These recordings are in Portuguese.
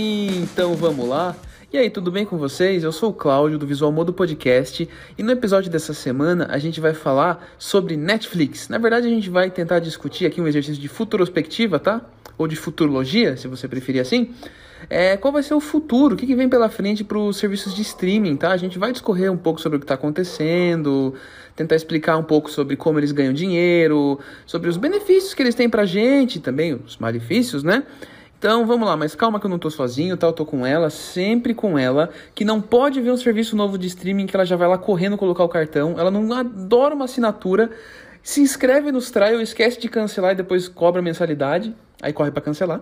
Então vamos lá. E aí, tudo bem com vocês? Eu sou o Cláudio do Visual Modo Podcast e no episódio dessa semana a gente vai falar sobre Netflix. Na verdade, a gente vai tentar discutir aqui um exercício de futurospectiva, tá? Ou de futurologia, se você preferir assim. É, qual vai ser o futuro? O que, que vem pela frente para os serviços de streaming, tá? A gente vai discorrer um pouco sobre o que está acontecendo, tentar explicar um pouco sobre como eles ganham dinheiro, sobre os benefícios que eles têm pra gente, também os malefícios, né? Então vamos lá, mas calma que eu não tô sozinho, tá? Eu tô com ela, sempre com ela, que não pode ver um serviço novo de streaming que ela já vai lá correndo colocar o cartão. Ela não adora uma assinatura. Se inscreve nos trial, esquece de cancelar e depois cobra mensalidade. Aí corre para cancelar.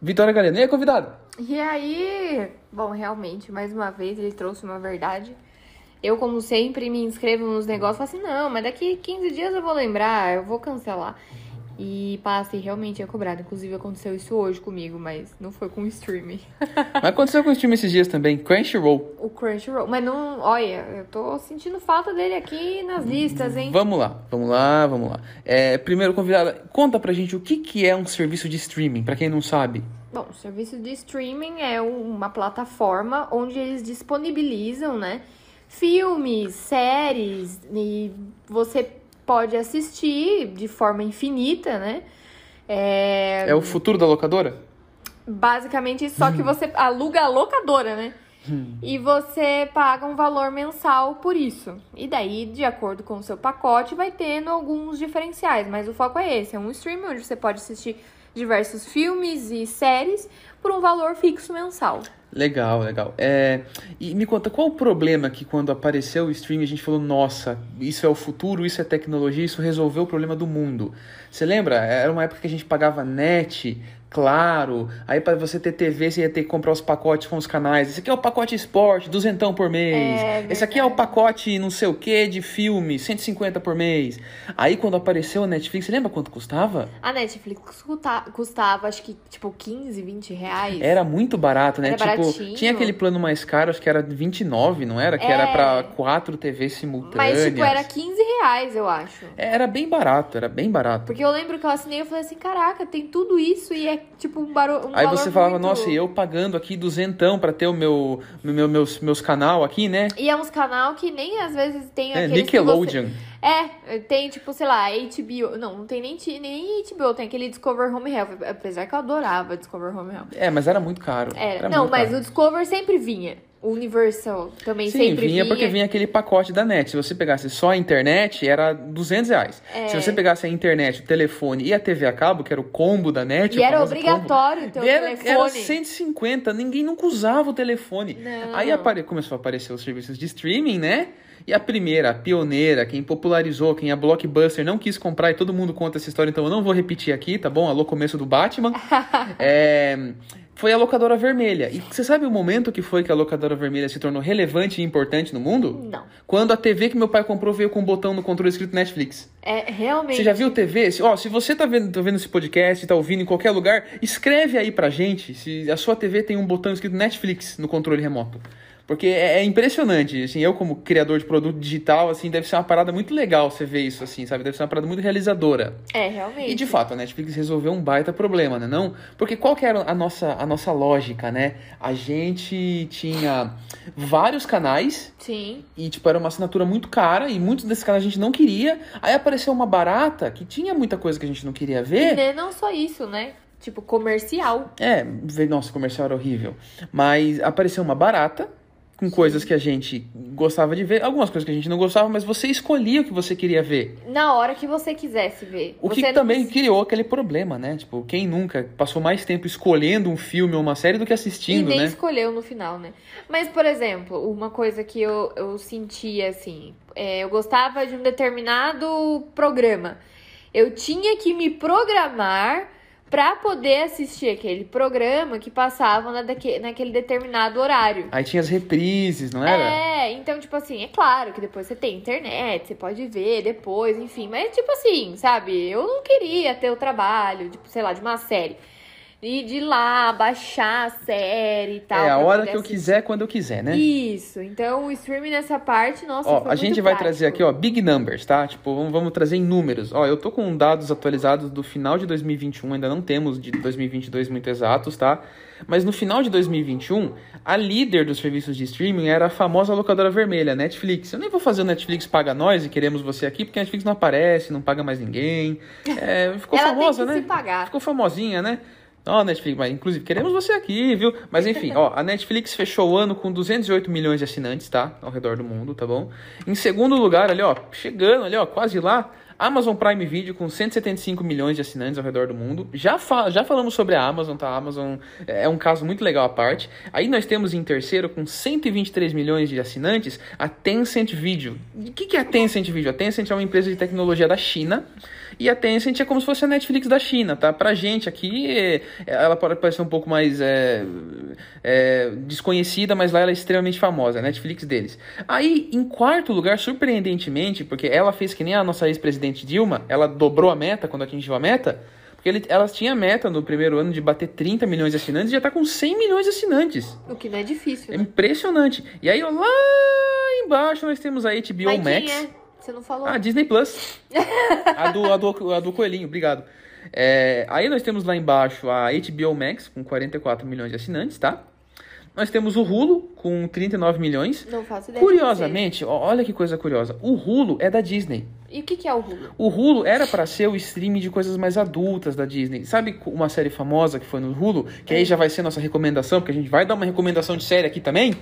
Vitória Galena, e aí, convidada? E aí? Bom, realmente, mais uma vez ele trouxe uma verdade. Eu, como sempre, me inscrevo nos negócios falo assim: não, mas daqui 15 dias eu vou lembrar, eu vou cancelar. E passa e realmente é cobrado. Inclusive aconteceu isso hoje comigo, mas não foi com o streaming. mas aconteceu com o streaming esses dias também, Crunchyroll. O Crunchyroll. Mas não, olha, eu tô sentindo falta dele aqui nas listas, hein? Vamos lá, vamos lá, vamos lá. É, primeiro, convidada, conta pra gente o que, que é um serviço de streaming, pra quem não sabe. Bom, o serviço de streaming é uma plataforma onde eles disponibilizam, né, filmes, séries, e você pode assistir de forma infinita, né? É, é o futuro da locadora? Basicamente, só que você aluga a locadora, né? E você paga um valor mensal por isso. E daí, de acordo com o seu pacote, vai tendo alguns diferenciais. Mas o foco é esse: é um streaming onde você pode assistir diversos filmes e séries por um valor fixo mensal. Legal, legal. É, e me conta, qual o problema que quando apareceu o streaming a gente falou, nossa, isso é o futuro, isso é tecnologia, isso resolveu o problema do mundo. Você lembra? Era uma época que a gente pagava net, Claro. Aí para você ter TV, você ia ter que comprar os pacotes com os canais. Esse aqui é o pacote esporte, duzentão por mês. É, Esse aqui é o pacote não sei o que de filme, 150 por mês. Aí quando apareceu a Netflix, você lembra quanto custava? A Netflix custava, acho que tipo 15, 20 reais. Era muito barato, né? Era tipo, baratinho. tinha aquele plano mais caro, acho que era 29, não era? Que é. era para quatro TVs simultâneas. Mas tipo, era 15 reais, eu acho. Era bem barato, era bem barato. Porque eu lembro que eu assinei e falei assim, caraca, tem tudo isso e é tipo um, baro, um Aí você falava, muito... nossa, e eu pagando aqui duzentão pra ter o meu, meu meus, meus canal aqui, né? E é uns canal que nem às vezes tem é, Nickelodeon. É, tem tipo, sei lá, HBO. Não, não tem nem, nem HBO, tem aquele Discover Home Health. Apesar que eu adorava Discover Home Health. É, mas era muito caro. Era. era não, mas caro. o Discover sempre vinha. O Universal também Sim, sempre vinha. vinha porque vinha aquele pacote da net. Se você pegasse só a internet, era 200 reais. É. Se você pegasse a internet, o telefone e a TV a cabo, que era o combo da net... E era obrigatório ter o era, telefone. Era 150, ninguém nunca usava o telefone. Não. Aí apare... começou a aparecer os serviços de streaming, né? E a primeira, a pioneira, quem popularizou, quem a Blockbuster não quis comprar, e todo mundo conta essa história, então eu não vou repetir aqui, tá bom? Alô, começo do Batman. é, foi a locadora vermelha. E você sabe o momento que foi que a locadora vermelha se tornou relevante e importante no mundo? Não. Quando a TV que meu pai comprou veio com um botão no controle escrito Netflix. É, realmente. Você já viu TV? Ó, se você tá vendo, tá vendo esse podcast, tá ouvindo em qualquer lugar, escreve aí pra gente se a sua TV tem um botão escrito Netflix no controle remoto. Porque é, é, impressionante, assim, eu como criador de produto digital, assim, deve ser uma parada muito legal você ver isso, assim, sabe? Deve ser uma parada muito realizadora. É, realmente. E de fato, a Netflix resolveu um baita problema, né? Não? Porque qual que era a nossa, a nossa lógica, né? A gente tinha vários canais. Sim. E, tipo, era uma assinatura muito cara e muitos desses canais a gente não queria. Aí apareceu uma barata que tinha muita coisa que a gente não queria ver. E não só isso, né? Tipo, comercial. É, nossa, comercial era horrível. Mas apareceu uma barata com coisas que a gente gostava de ver, algumas coisas que a gente não gostava, mas você escolhia o que você queria ver. Na hora que você quisesse ver. O que também criou aquele problema, né? Tipo, quem nunca passou mais tempo escolhendo um filme ou uma série do que assistindo, e nem né? escolheu no final, né? Mas, por exemplo, uma coisa que eu, eu sentia, assim, é, eu gostava de um determinado programa. Eu tinha que me programar para poder assistir aquele programa que passava na daque, naquele determinado horário. Aí tinha as reprises, não era? É, então, tipo assim, é claro que depois você tem internet, você pode ver depois, enfim, mas tipo assim, sabe? Eu não queria ter o trabalho, tipo, sei lá, de uma série. E de lá, baixar a série e tal. é a hora que eu assistir. quiser, quando eu quiser, né? Isso. Então, o streaming nessa parte, nossa, Ó, a gente vai prático. trazer aqui, ó, big numbers, tá? Tipo, vamos, vamos trazer em números. Ó, eu tô com dados atualizados do final de 2021, ainda não temos de 2022 muito exatos, tá? Mas no final de 2021, a líder dos serviços de streaming era a famosa locadora vermelha, Netflix. Eu nem vou fazer o Netflix paga nós e queremos você aqui, porque a Netflix não aparece, não paga mais ninguém. É, ficou Ela famosa, tem que né? se pagar. Ficou famosinha, né? Ó, Netflix, mas inclusive queremos você aqui, viu? Mas enfim, ó, a Netflix fechou o ano com 208 milhões de assinantes, tá? Ao redor do mundo, tá bom? Em segundo lugar, ali, ó, chegando ali, ó, quase lá, Amazon Prime Video com 175 milhões de assinantes ao redor do mundo. Já, fa já falamos sobre a Amazon, tá? A Amazon é um caso muito legal à parte. Aí nós temos em terceiro, com 123 milhões de assinantes, a Tencent Video. O que, que é a Tencent Video? A Tencent é uma empresa de tecnologia da China. E a Tencent é como se fosse a Netflix da China, tá? Pra gente aqui, é, ela pode parecer um pouco mais é, é, desconhecida, mas lá ela é extremamente famosa, a Netflix deles. Aí, em quarto lugar, surpreendentemente, porque ela fez que nem a nossa ex-presidente Dilma, ela dobrou a meta quando atingiu a meta, porque ele, ela tinha a meta no primeiro ano de bater 30 milhões de assinantes e já tá com 100 milhões de assinantes. O que não é difícil, É né? impressionante. E aí, ó, lá embaixo, nós temos a HBO Mas Max. quem é? Você não falou? Ah, Disney Plus. a, do, a, do, a do Coelhinho, obrigado. É, aí nós temos lá embaixo a HBO Max, com 44 milhões de assinantes, tá? Nós temos o Hulu, com 39 milhões. Não faço ideia. de Curiosamente, olha que coisa curiosa. O Hulu é da Disney. E o que, que é o Hulu? O Hulu era pra ser o streaming de coisas mais adultas da Disney. Sabe uma série famosa que foi no Hulu? Que aí já vai ser nossa recomendação, porque a gente vai dar uma recomendação de série aqui também.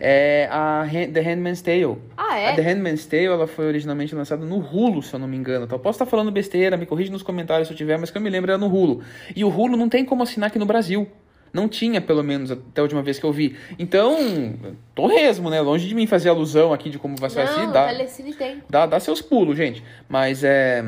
É a Han- The Handmaid's Tale. Ah, A é? The Handmaid's Tale ela foi originalmente lançada no Hulu, se eu não me engano. Tá? Eu posso estar falando besteira, me corrige nos comentários se eu tiver, mas que eu me lembro era no Hulu. E o Hulu não tem como assinar aqui no Brasil. Não tinha, pelo menos, até a última vez que eu vi. Então, torresmo, né? Longe de mim fazer alusão aqui de como vai ser assim, Não, dá, Telecine tem. dá, dá seus pulos, gente. Mas é.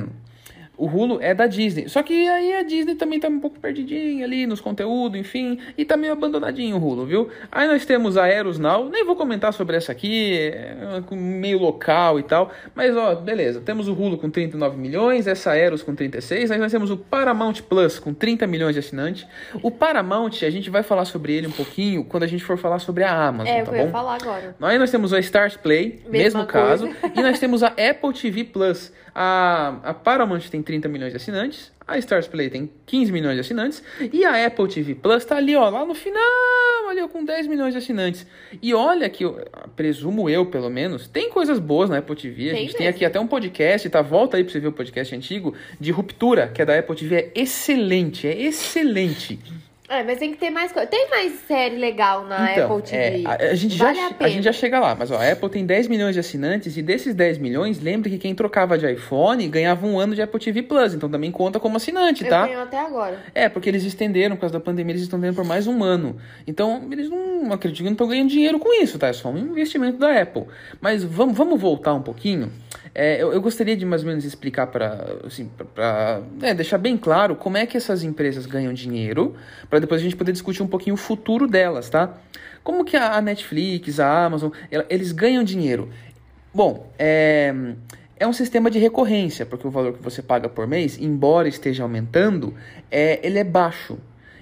O Hulu é da Disney. Só que aí a Disney também tá um pouco perdidinha ali nos conteúdos, enfim. E tá meio abandonadinho o Hulu, viu? Aí nós temos a Eros Now. Nem vou comentar sobre essa aqui. É meio local e tal. Mas, ó, beleza. Temos o Hulu com 39 milhões. Essa Eros com 36. Aí nós temos o Paramount Plus com 30 milhões de assinantes. O Paramount, a gente vai falar sobre ele um pouquinho quando a gente for falar sobre a Amazon, É, tá eu ia bom? falar agora. Aí nós temos a Stars Play, Mesma mesmo caso. coisa. E nós temos a Apple TV Plus. A, a Paramount tem 30 milhões de assinantes. A Stars Play tem 15 milhões de assinantes. E a Apple TV Plus tá ali, ó, lá no final, ali ó, com 10 milhões de assinantes. E olha que, eu, presumo eu, pelo menos, tem coisas boas na Apple TV. A Tem gente tem mesmo. aqui até um podcast, tá? Volta aí pra você ver o podcast antigo, de Ruptura, que é da Apple TV. É excelente, é excelente. É, mas tem que ter mais coisa. Tem mais série legal na Então, Apple TV. é, a, a gente vale já, a a gente já chega lá, mas ó, a Apple tem 10 milhões de assinantes e desses 10 milhões, lembre que quem trocava de iPhone ganhava um ano de Apple TV Plus, então também conta como assinante, Eu tá? tenho até agora. É, porque eles estenderam, por causa da pandemia, eles estão tendo por mais um ano. Então, eles não acredito que não estão ganhando dinheiro com isso, tá? É só um investimento da Apple. Mas vamos, vamos voltar um pouquinho. É, eu, eu gostaria de mais ou menos explicar para, assim, para deixar bem claro como é que essas empresas ganham dinheiro, para depois a gente poder discutir um pouquinho o futuro delas, tá? Como que a a Netflix, a Amazon, ela- eles ganham dinheiro? Bom, é, é um sistema de recorrência, porque o valor que você paga por mês, embora esteja aumentando, é, ele é baixo.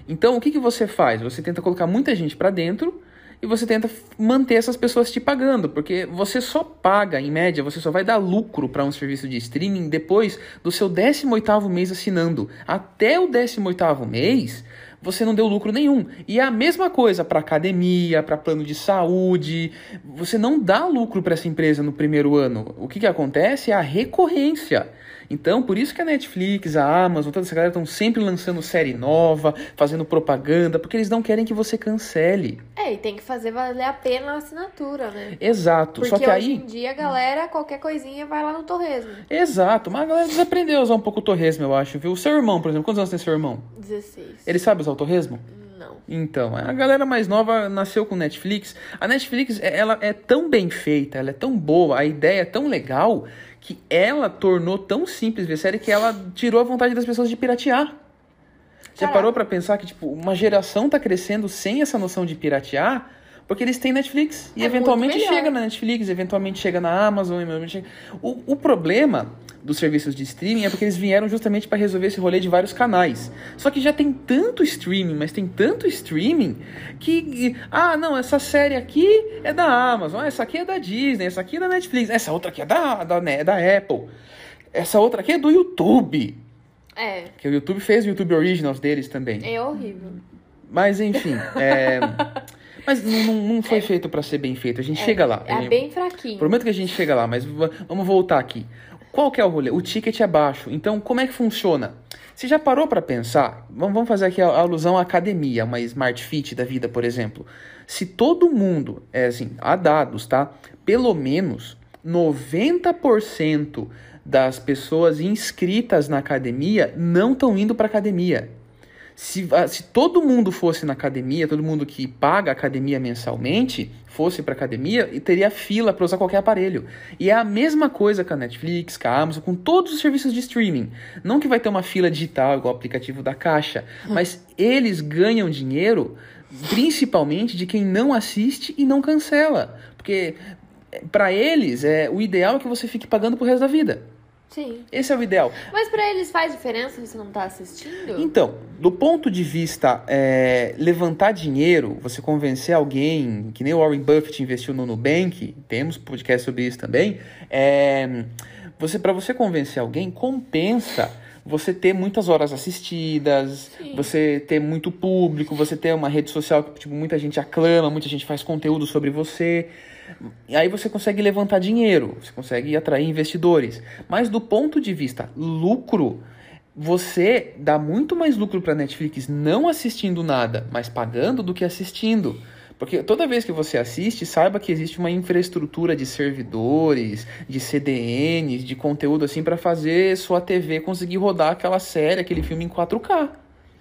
Então, o que, que você faz? Você tenta colocar muita gente para dentro e você tenta manter essas pessoas te pagando, porque você só paga, em média, você só vai dar lucro para um serviço de streaming depois do seu 18º mês assinando. Até o 18º mês, você não deu lucro nenhum. E é a mesma coisa para academia, para plano de saúde. Você não dá lucro para essa empresa no primeiro ano. O que, que acontece é a recorrência. Então, por isso que a Netflix, a Amazon, toda essa galera estão sempre lançando série nova, fazendo propaganda, porque eles não querem que você cancele. É, e tem que fazer valer a pena a assinatura, né? Exato. Porque Só que hoje aí. em dia a galera, qualquer coisinha, vai lá no torresmo. Exato, mas a galera desaprendeu a usar um pouco o torresmo, eu acho, viu? O seu irmão, por exemplo, quantos anos tem seu irmão? 16. Ele sabe usar o torresmo? Não. Então, a galera mais nova nasceu com Netflix. A Netflix, é- ela é tão bem feita, ela é tão boa, a ideia é tão legal, que ela tornou tão simples ver série que ela tirou a vontade das pessoas de piratear. Já Caraca. parou pra pensar que, tipo, uma geração tá crescendo sem essa noção de piratear? Porque eles têm Netflix. E É eventualmente chega na Netflix, eventualmente chega na Amazon. O, o problema dos serviços de streaming é porque eles vieram justamente para resolver esse rolê de vários canais. Só que já tem tanto streaming, mas tem tanto streaming que ah, não, essa série aqui é da Amazon, essa aqui é da Disney, essa aqui é da Netflix, essa outra aqui é da da, da Apple. Essa outra aqui é do YouTube. É. Que o YouTube fez o YouTube Originals deles também. É horrível. Mas enfim, é... Mas não, não foi é. feito para ser bem feito. A gente é, chega lá. É bem fraquinho. Prometo que a gente chega lá, mas vamos voltar aqui. Qual que é o rolê? O ticket é baixo. Então, como é que funciona? Você já parou para pensar? Vamos fazer aqui a alusão à academia, uma Smart Fit da vida, por exemplo. Se todo mundo, é assim, há dados, tá? Pelo menos 90% das pessoas inscritas na academia não estão indo para academia. Se, se todo mundo fosse na academia, todo mundo que paga a academia mensalmente, fosse para academia, e teria fila para usar qualquer aparelho. E é a mesma coisa com a Netflix, com a Amazon, com todos os serviços de streaming. Não que vai ter uma fila digital igual o aplicativo da Caixa, mas eles ganham dinheiro principalmente de quem não assiste e não cancela. Porque para eles, é, o ideal é que você fique pagando pro resto da vida. Sim. Esse é o ideal. Mas para eles faz diferença se você não tá assistindo? Então, do ponto de vista é, levantar dinheiro, você convencer alguém, que nem o Warren Buffett investiu no Nubank, temos podcast sobre isso também, é, você para você convencer alguém, compensa você ter muitas horas assistidas, Sim. você ter muito público, você ter uma rede social que tipo, muita gente aclama, muita gente faz conteúdo sobre você. E aí você consegue levantar dinheiro, você consegue atrair investidores. Mas do ponto de vista lucro, você dá muito mais lucro para Netflix não assistindo nada, mas pagando do que assistindo. Porque toda vez que você assiste, saiba que existe uma infraestrutura de servidores, de CDNs, de conteúdo assim para fazer sua TV conseguir rodar aquela série, aquele filme em 4K.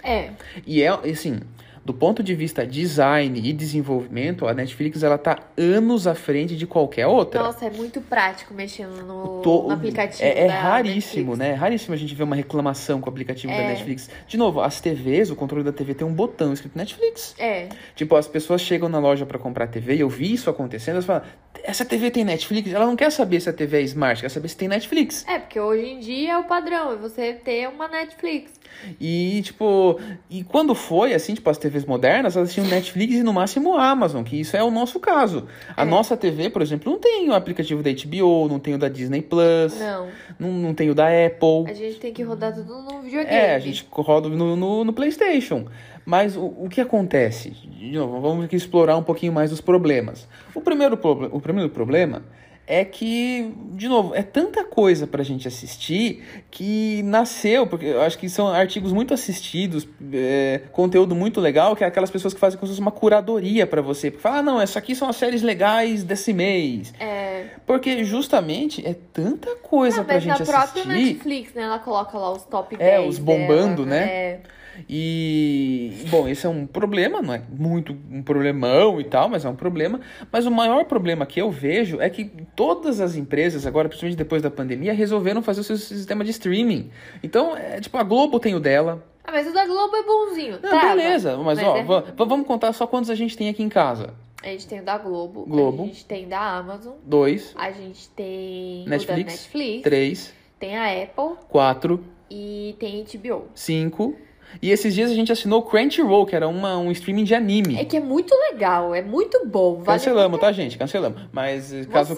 É. E é assim, do ponto de vista design e desenvolvimento, a Netflix ela tá anos à frente de qualquer outra. Nossa, é muito prático mexendo no, no aplicativo. É, é raríssimo, Netflix. né? É raríssimo a gente ver uma reclamação com o aplicativo é. da Netflix. De novo, as TVs, o controle da TV tem um botão escrito Netflix. É. Tipo, as pessoas chegam na loja para comprar TV e eu vi isso acontecendo, elas falam: essa TV tem Netflix? Ela não quer saber se a TV é smart, quer saber se tem Netflix. É, porque hoje em dia é o padrão, é você ter uma Netflix. E, tipo, e quando foi, assim, tipo, as TVs modernas, elas tinham Netflix e no máximo Amazon, que isso é o nosso caso. A é. nossa TV, por exemplo, não tem o aplicativo da HBO, não tem o da Disney Plus. Não. Não, não tem o da Apple. A gente tem que rodar tudo no videogame. É, a gente roda no, no, no PlayStation. Mas o, o que acontece? De novo, vamos aqui explorar um pouquinho mais os problemas. O primeiro, o primeiro problema é que, de novo, é tanta coisa pra gente assistir que nasceu, porque eu acho que são artigos muito assistidos, é, conteúdo muito legal, que é aquelas pessoas que fazem como se fosse uma curadoria para você. Porque fala, ah, não, essa aqui são as séries legais desse mês. É... Porque justamente é tanta coisa não, pra gente assistir. Mas na própria Netflix, né, ela coloca lá os top 10 É, os bombando, dela, né? É... E, bom, esse é um problema, não é muito um problemão e tal, mas é um problema. Mas o maior problema que eu vejo é que todas as empresas, agora, principalmente depois da pandemia, resolveram fazer o seu sistema de streaming. Então, é, tipo, a Globo tem o dela. Ah, mas o da Globo é bonzinho. Não, beleza, mas, mas ó, é... vamos contar só quantos a gente tem aqui em casa. A gente tem o da Globo. Globo. A gente tem da Amazon. Dois. A gente tem Netflix. Netflix. Três. Tem a Apple. Quatro. E tem HBO. Cinco. E esses dias a gente assinou Crunchyroll, que era uma, um streaming de anime. É que é muito legal, é muito bom. Vale cancelamos, tá, gente? Cancelamos. Mas eh, caso,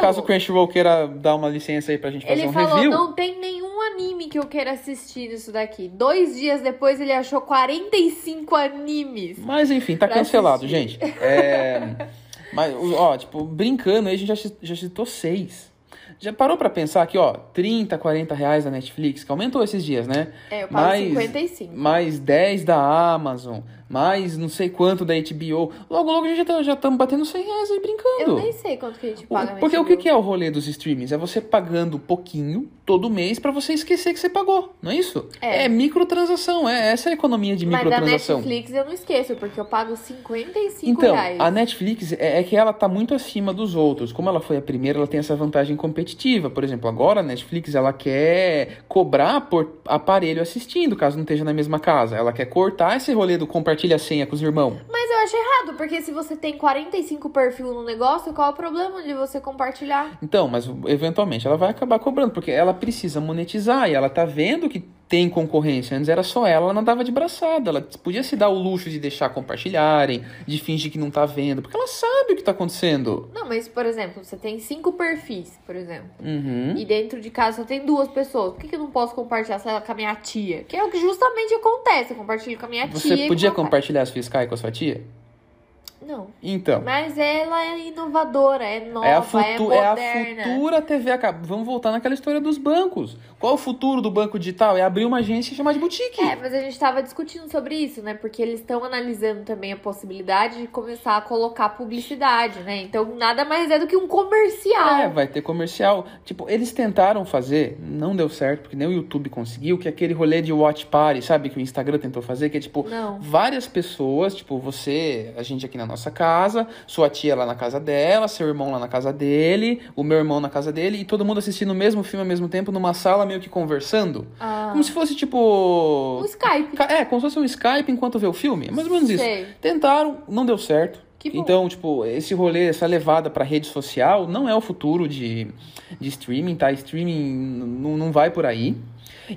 caso o Crunchyroll queira dar uma licença aí pra gente fazer ele um falou, review... não tem nenhum anime que eu queira assistir nisso daqui. Dois dias depois ele achou 45 animes. Mas enfim, tá cancelado, assistir. gente. É... Mas, ó, tipo, brincando aí, a gente já, já citou seis. Já parou para pensar aqui, ó, 30, 40 reais da Netflix, que aumentou esses dias, né? É, eu pago mais, 55. Mais 10 da Amazon, mais não sei quanto da HBO. Logo, logo a gente já estamos tá, batendo 100 reais aí brincando. Eu nem sei quanto que a gente paga Porque o que é o rolê dos streamings? É você pagando pouquinho todo mês para você esquecer que você pagou, não é isso? É, é microtransação, é essa é a economia de microtransação. Mas da Netflix eu não esqueço, porque eu pago 55 então, reais. Então, a Netflix é, é que ela tá muito acima dos outros. Como ela foi a primeira, ela tem essa vantagem competitiva. Por exemplo, agora a Netflix ela quer cobrar por aparelho assistindo, caso não esteja na mesma casa. Ela quer cortar esse rolê do compartilhamento compartilha a senha com os irmãos. Mas eu acho errado, porque se você tem 45 perfil no negócio, qual é o problema de você compartilhar? Então, mas eventualmente ela vai acabar cobrando, porque ela precisa monetizar e ela tá vendo que tem concorrência. Antes era só ela, ela não dava de braçada. Ela podia se dar o luxo de deixar compartilharem, de fingir que não tá vendo, porque ela sabe o que tá acontecendo. Não, mas, por exemplo, você tem cinco perfis, por exemplo. Uhum. E dentro de casa só tem duas pessoas. Por que, que eu não posso compartilhar lá, com a minha tia? Que é o que justamente acontece. Eu compartilho com a minha tia. Você podia compartilhar as fiscais com a sua tia? Não. Então. Mas ela é inovadora, é nova, É a, é, futu- é a moderna. futura TV a cabo. Vamos voltar naquela história dos bancos. Qual o futuro do banco digital? É abrir uma agência e chamar de boutique. É, mas a gente tava discutindo sobre isso, né? Porque eles estão analisando também a possibilidade de começar a colocar publicidade, né? Então nada mais é do que um comercial. É, vai ter comercial. Tipo, eles tentaram fazer, não deu certo, porque nem o YouTube conseguiu, que é aquele rolê de watch party, sabe? Que o Instagram tentou fazer, que é tipo, Não. várias pessoas, tipo, você, a gente aqui na nossa casa, sua tia lá na casa dela, seu irmão lá na casa dele, o meu irmão na casa dele, e todo mundo assistindo o mesmo filme ao mesmo tempo, numa sala meio que conversando. Ah, Como se fosse, tipo. o Skype. É, como se fosse um Skype enquanto vê o filme. É mais ou menos isso. Sei. Tentaram, não deu certo. Então, tipo, esse rolê, essa levada pra rede social não é o futuro de, de streaming, tá? Streaming não vai por aí.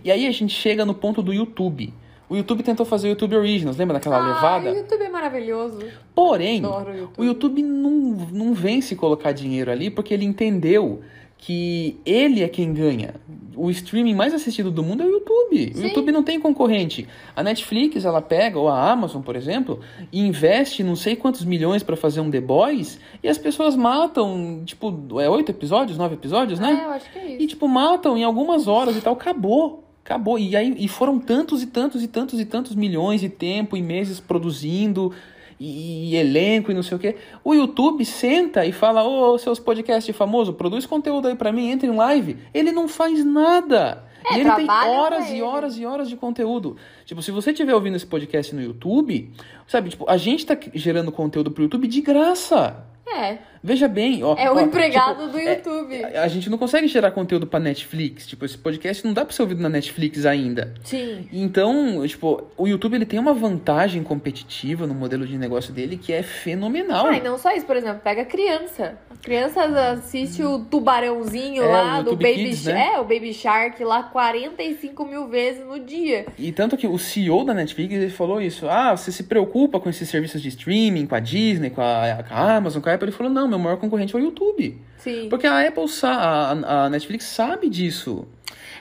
E aí a gente chega no ponto do YouTube. O YouTube tentou fazer o YouTube Originals, lembra daquela ah, levada? o YouTube é maravilhoso. Porém, o YouTube. o YouTube não, não vem se colocar dinheiro ali porque ele entendeu que ele é quem ganha. O streaming mais assistido do mundo é o YouTube. O Sim. YouTube não tem concorrente. A Netflix, ela pega, ou a Amazon, por exemplo, e investe não sei quantos milhões pra fazer um The Boys e as pessoas matam, tipo, é oito episódios, nove episódios, né? É, eu acho que é E, isso. tipo, matam em algumas horas e tal, acabou. Acabou. E aí e foram tantos e tantos e tantos e tantos milhões de tempo e meses produzindo e, e elenco e não sei o quê. O YouTube senta e fala: Ô, seus podcasts famosos, produz conteúdo aí pra mim, entre em live. Ele não faz nada. É, e ele tem horas e horas e horas de conteúdo. Tipo, se você estiver ouvindo esse podcast no YouTube, sabe, tipo, a gente tá gerando conteúdo pro YouTube de graça. É, Veja bem, ó. é o ó, empregado tipo, do é- YouTube. a gente não consegue gerar conteúdo pra Netflix. Tipo, esse podcast não dá pra ser ouvido na Netflix ainda. Sim. Então, tipo, o YouTube ele tem uma vantagem competitiva no modelo de negócio dele que é fenomenal. Ah, e não só isso, por exemplo, pega a criança. A criança assiste o tubarãozinho É, lá o do Baby Kids, Shark. né? É, o Baby Shark lá 45 mil vezes no dia. E tanto que o CEO da Netflix ele falou isso. Ah, você se preocupa com esses serviços de streaming, com a Disney, com a, com a Amazon, com a Apple? Ele falou, não, meu maior concorrente é o YouTube. Sim. Porque a Apple, a, a Netflix sabe disso.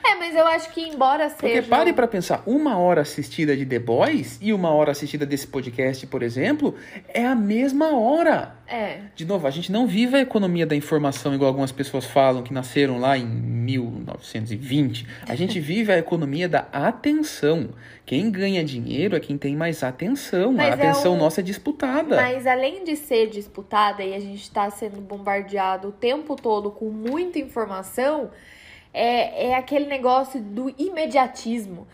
É, mas eu acho que embora Porque seja. pare pra pensar, uma hora assistida de The Boys e uma hora assistida desse podcast, por exemplo, é a mesma hora. É. De novo, a gente não vive a economia da informação igual algumas pessoas falam que nasceram lá em 1920. A gente vive a economia da atenção. Quem ganha dinheiro é quem tem mais atenção. Mas a é atenção um- nossa é disputada. Mas além de ser disputada e a gente tá sendo bombardeado o tempo todo com muita informação, é, é aquele negócio do imediatismo.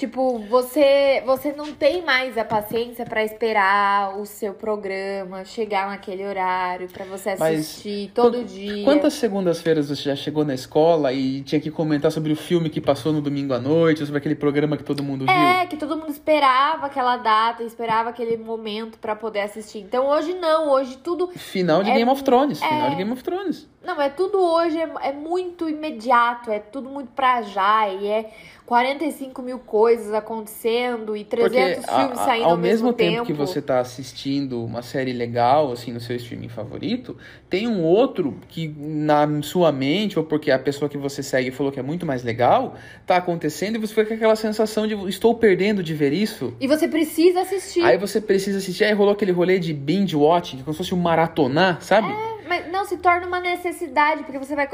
Tipo, você, você não tem mais a paciência pra esperar o seu programa chegar naquele horário, pra você Mas assistir todo Qu- dia. Quantas segundas-feiras você já chegou na escola e tinha que comentar sobre o filme que passou no domingo à noite, ou sobre aquele programa que todo mundo viu? É, que todo mundo esperava aquela data, esperava aquele momento pra poder assistir. Então hoje não, hoje tudo Final de É- Game of Thrones. é. Final de Game of Thrones. Não, é tudo hoje, é, é muito imediato, é tudo muito pra já, e é 45 mil coisas acontecendo e 300 Porque a- filmes a- saindo ao ao mesmo tempo, que você tá assistindo uma série legal, assim, no seu streaming favorito, tem um outro que na sua mente, ou porque a pessoa que você segue falou que é muito mais legal, tá acontecendo e você fica com aquela sensação de estou perdendo de ver isso. E você precisa assistir. Aí você precisa assistir, aí rolou aquele rolê de binge watching, como se fosse um maratonar, sabe? Mas não, se torna uma necessidade, porque você vai.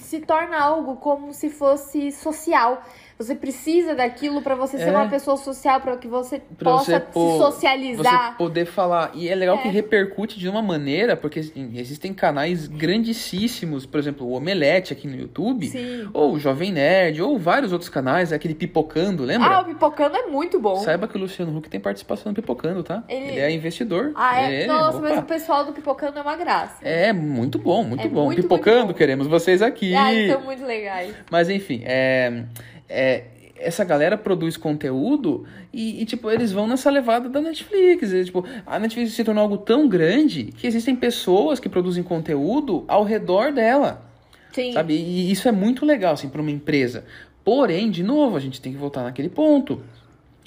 Se torna algo como se fosse social. Você precisa daquilo pra você ser É. uma pessoa social, pra que você Pra possa você pô- se socializar. Você poder falar. E é legal que É. repercute de uma maneira, porque assim, existem canais grandíssimos, por exemplo, o Omelete aqui no YouTube, Sim. ou o Jovem Nerd, ou vários outros canais, aquele Pipocando, lembra? Ah, o Pipocando é muito bom. Saiba que o Luciano Huck tem participação no Pipocando, tá? Ele- Ele, é investidor. Ah, é? É, Nossa, opa. mas o pessoal do Pipocando é uma graça. É muito bom, muito É bom. muito, Pipocando, muito bom. queremos vocês aqui. Ah, eles são muito legais. Mas enfim, é, é, essa galera produz conteúdo e, e, tipo, eles vão nessa levada da Netflix. E, tipo, a Netflix se tornou algo tão grande que existem pessoas que produzem conteúdo ao redor dela. Sim. Sabe? E isso é muito legal, assim, para uma empresa. Porém, de novo, a gente tem que voltar naquele ponto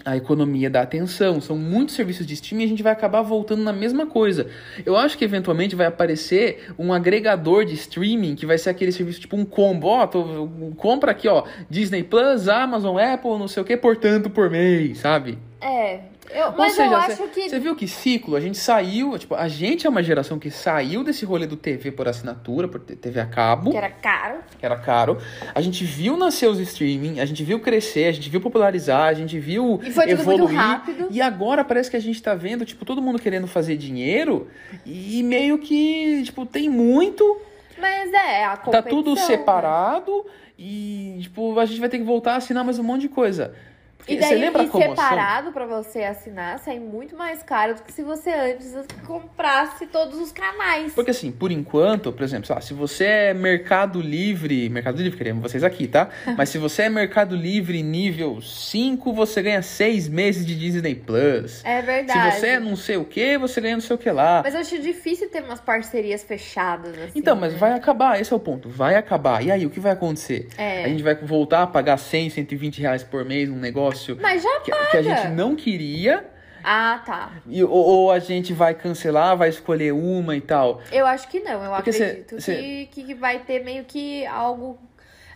a economia da atenção. São muitos serviços de streaming e a gente vai acabar voltando na mesma coisa. Eu acho que eventualmente vai aparecer um agregador de streaming que vai ser aquele serviço tipo um combo. Ó, tô, compra aqui, ó, Disney Plus, Amazon, Apple, não sei o que, portanto, por mês, sabe? É, eu, mas seja, eu acho que. Você viu que ciclo? A gente saiu, tipo, a gente é uma geração que saiu desse rolê do TV por assinatura, por TV a cabo. Que era caro. Que era caro. A gente viu nascer os streaming, a gente viu crescer, a gente viu popularizar, a gente viu E foi tudo evoluir. muito rápido. E agora parece que a gente tá vendo, tipo, todo mundo querendo fazer dinheiro e meio que, tipo, tem muito, Mas é, a tá competição. tudo né? separado e, tipo, a gente vai ter que voltar a assinar mais um monte de coisa. Porque E você daí, lembra a e separado pra você assinar, sai muito mais caro do que se você antes comprasse todos os canais. Porque assim, por enquanto, por exemplo, lá, se você é Mercado Livre, Mercado Livre, queremos vocês aqui, tá? Mas se você é Mercado Livre nível 5, você ganha 6 meses de Disney Plus. É verdade. Se você é não sei o que, você ganha não sei o que lá. Mas eu acho difícil ter umas parcerias fechadas, assim. Então, mas né? vai acabar, esse é o ponto. Vai acabar. E aí, o que vai acontecer? É. A gente vai voltar a pagar 100, 120 reais por mês num negócio Mas já que, paga. que a gente não queria, Ah, tá. e, ou, ou a gente vai cancelar, vai escolher uma e tal. Eu acho que não. Eu Porque cê- acredito cê- Que, que vai ter meio que algo.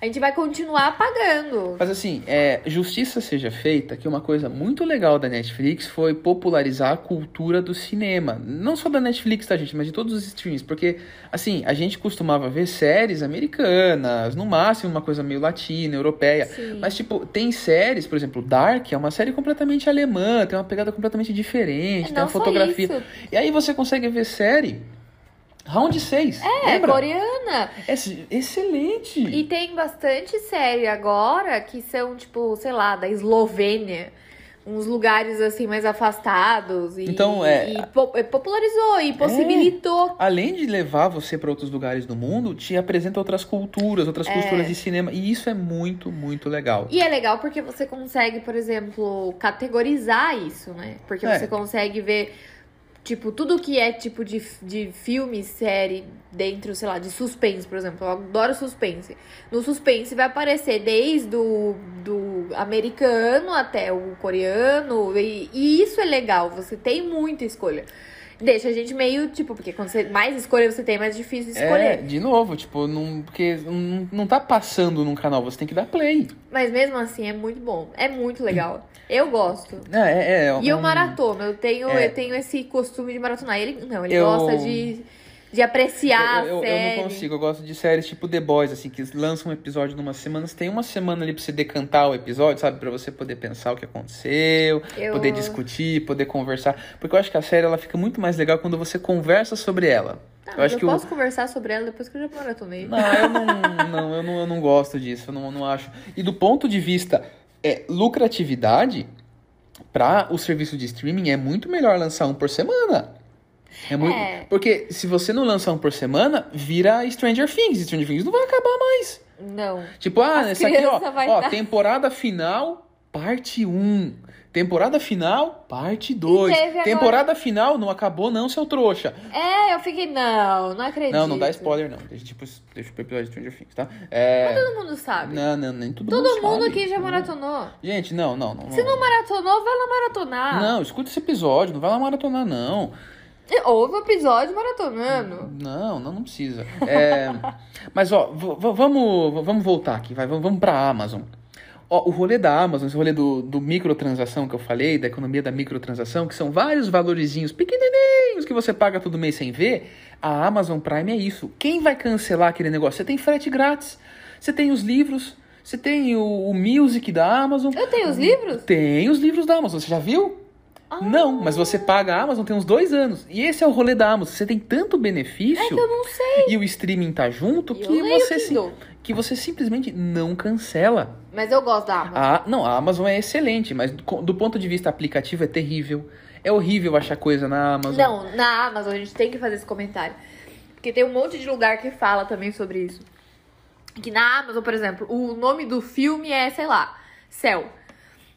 A gente vai continuar pagando. Mas assim, é, justiça seja feita que uma coisa muito legal da Netflix foi popularizar a cultura do cinema. Não só da Netflix, tá, gente? Mas de todos os streams. Porque, assim, a gente costumava ver séries americanas, no máximo uma coisa meio latina, europeia. Sim. Mas, tipo, tem séries, por exemplo, Dark é uma série completamente alemã, tem uma pegada completamente diferente, tem Não uma só fotografia. isso. E aí você consegue ver série Round 6. É, lembra? coreana. É excelente. E tem bastante série agora que são, tipo, sei lá, da Eslovênia. Uns lugares assim mais afastados. E, Então, é- E po- popularizou e possibilitou. Além de levar você para outros lugares do mundo, te apresenta outras culturas, outras É. culturas de cinema. E isso é muito, muito legal. E é legal porque você consegue, por exemplo, categorizar isso, né? Porque É. você consegue ver, tipo, tudo que é tipo de, de filme, série, dentro, sei lá, de suspense, por exemplo. Eu adoro suspense. No suspense vai aparecer desde o do americano até o coreano. E, e isso é legal, você tem muita escolha. Deixa a gente meio, tipo, porque quando você, mais escolha você tem, mais difícil de É, escolher. de novo, tipo, não, porque não, não tá passando num canal, você tem que dar play. Mas mesmo assim é muito bom. É muito legal. Eu gosto. É, é, é E eu um- maratono, eu tenho, É. eu tenho esse costume de maratonar. Ele não, ele Eu- gosta de, de apreciar eu, eu, eu não consigo, eu gosto de séries tipo The Boys, assim, que lançam um episódio numa semana. Você tem uma semana ali pra você decantar o episódio, sabe? Pra você poder pensar o que aconteceu, Eu- poder discutir, poder conversar. Porque eu acho que a série ela fica muito mais legal quando você conversa sobre ela. Não, eu mas acho eu que posso conversar sobre ela depois que eu já maratonei. Não, eu não, não, eu não, eu não gosto disso, eu não, não acho. E do ponto de vista é, lucratividade, para o serviço de streaming é muito melhor lançar um por semana. É muito, É. Porque se você não lançar um por semana, vira Stranger Things. E Stranger Things não vai acabar mais. Não. Tipo, ah, As essa aqui, ó, ó dar- temporada final, parte 1. Temporada final, parte 2. teve agora- Temporada final não acabou não, seu trouxa. É, eu fiquei, não, não acredito. Não, não dá spoiler não. Deixa, tipo, deixa pro episódio de Stranger Things, tá? É... Todo mundo sabe. Não, não, nem todo, Todo mundo mundo sabe. aqui já maratonou. Gente, não, não, não. Se não maratonou, vai lá maratonar. Não, escuta esse episódio, não vai lá maratonar, não. Houve um episódio maratonando. Não, não, não precisa. É, mas, ó, vamos, vamos voltar aqui, vai, vamos, vamos pra Amazon. Ó, o rolê da Amazon, esse rolê do, do microtransação que eu falei, da economia da microtransação, que são vários valorizinhos pequenininhos que você paga todo mês sem ver, a Amazon Prime é isso. Quem vai cancelar aquele negócio? Você tem frete grátis, você tem os livros, você tem o, o Music da Amazon. Eu tenho os livros? Tem os livros da Amazon, você já viu? Ah. Não, mas você paga a Amazon tem uns dois anos. E esse é o rolê da Amazon. Você tem tanto benefício É que eu não sei. e o streaming tá junto E que você, sim- que você simplesmente não cancela. Mas eu gosto da Amazon. A, não, a Amazon é excelente, mas do, do ponto de vista aplicativo é terrível. É horrível achar coisa na Amazon. Não, na Amazon a gente tem que fazer esse comentário. Porque tem um monte de lugar que fala também sobre isso. Que na Amazon, por exemplo, o nome do filme é, sei lá, céu.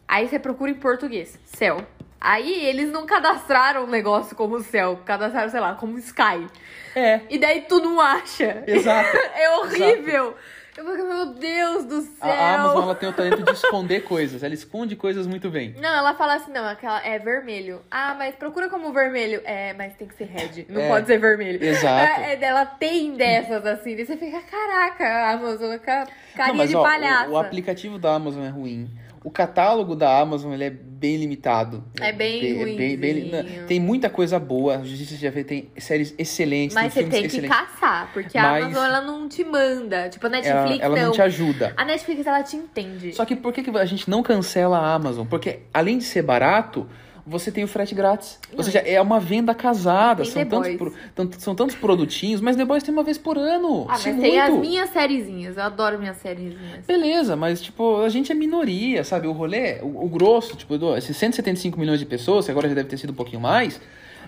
Aí você procura em português, céu. Aí eles não cadastraram o negócio como céu, cadastraram, sei lá, como Sky. É, E daí tu não acha. exato. É horrível. Eu fico, meu Deus do céu. A Amazon ela tem o talento de esconder coisas. Ela esconde coisas muito bem. Não, ela fala assim, não, aquela é vermelho. Ah, mas procura como vermelho. É, mas tem que ser red. Não É, pode ser vermelho. exato. É, é, ela tem dessas assim. E você fica, caraca, a Amazon, ca- carinha Não, mas, de ó, o-. O, aplicativo da Amazon é ruim. O catálogo da Amazon ele é bem limitado. É bem bem- bem- ruinzinho. não, Tem muita coisa boa. A Justiça já fez, tem séries excelentes, Mas você tem tem filmes que excelentes. caçar, porque a Mas- Amazon ela não te manda. Tipo, a Netflix Ela, ela não. não te ajuda. A Netflix ela te entende. Só que por que a gente não cancela a Amazon? Porque além de ser barato, você tem o frete grátis. Ou Não. seja, é uma venda casada. Tem São tantos, pro- tanto- são tantos produtinhos, mas The Boys tem uma vez por ano. Ah, mas é tem as muito. minhas sériezinhas. Eu adoro minhas sériezinhas. Beleza, mas tipo, a gente é minoria, sabe? O rolê, o, o grosso, tipo, esses 175 milhões de pessoas, que agora já deve ter sido um pouquinho mais,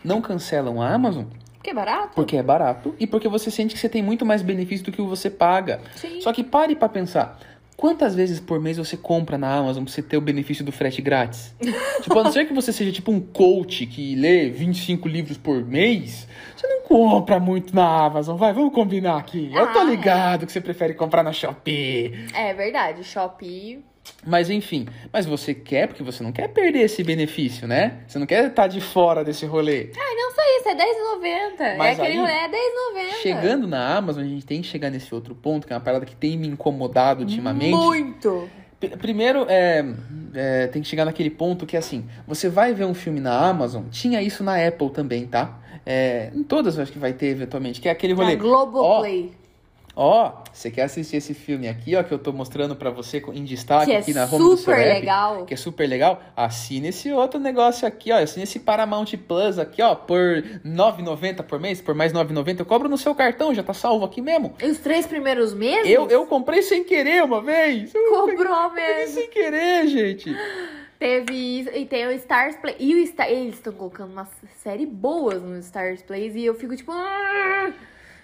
não cancelam a Amazon Que barato? porque é barato e porque você sente que você tem muito mais benefício do que você paga. Sim. Só que pare pra pensar. Quantas vezes por mês você compra na Amazon pra você ter o benefício do frete grátis? tipo, a não ser que você seja tipo um coach que lê 25 livros por mês, você não compra muito na Amazon. Vai, vamos combinar aqui. Eu tô Ah, é. ligado que você prefere comprar na Shopee. É verdade. Shopee. Mas enfim, mas você quer porque você não quer perder esse benefício, né? Você não quer estar de fora desse rolê. Ai, não só isso, é R$10,90. É aquele rolê, é R$10,90. Chegando na Amazon, a gente tem que chegar nesse outro ponto, que é uma parada que tem me incomodado ultimamente. Muito. P- Primeiro, é, é, tem que chegar naquele ponto que, assim, você vai ver um filme na Amazon, tinha isso na Apple também, tá? É, em todas eu acho que vai ter eventualmente, que é aquele rolê. Na Globoplay. Ó, você quer assistir esse filme aqui, ó, que eu tô mostrando pra você em destaque que é aqui na home do super legal. que é super legal, assine esse outro negócio aqui, ó. Assine esse Paramount Plus aqui, ó, por R$ 9,90 por mês, por mais R$ 9,90. Eu cobro no seu cartão, já tá salvo aqui mesmo. E os três primeiros meses? Eu, eu comprei sem querer uma vez. Peguei mesmo. sem querer, gente. Teve isso. E tem o Stars Play. E o Star... eles estão colocando uma série boas no Stars Play. E eu fico tipo. "Ah!"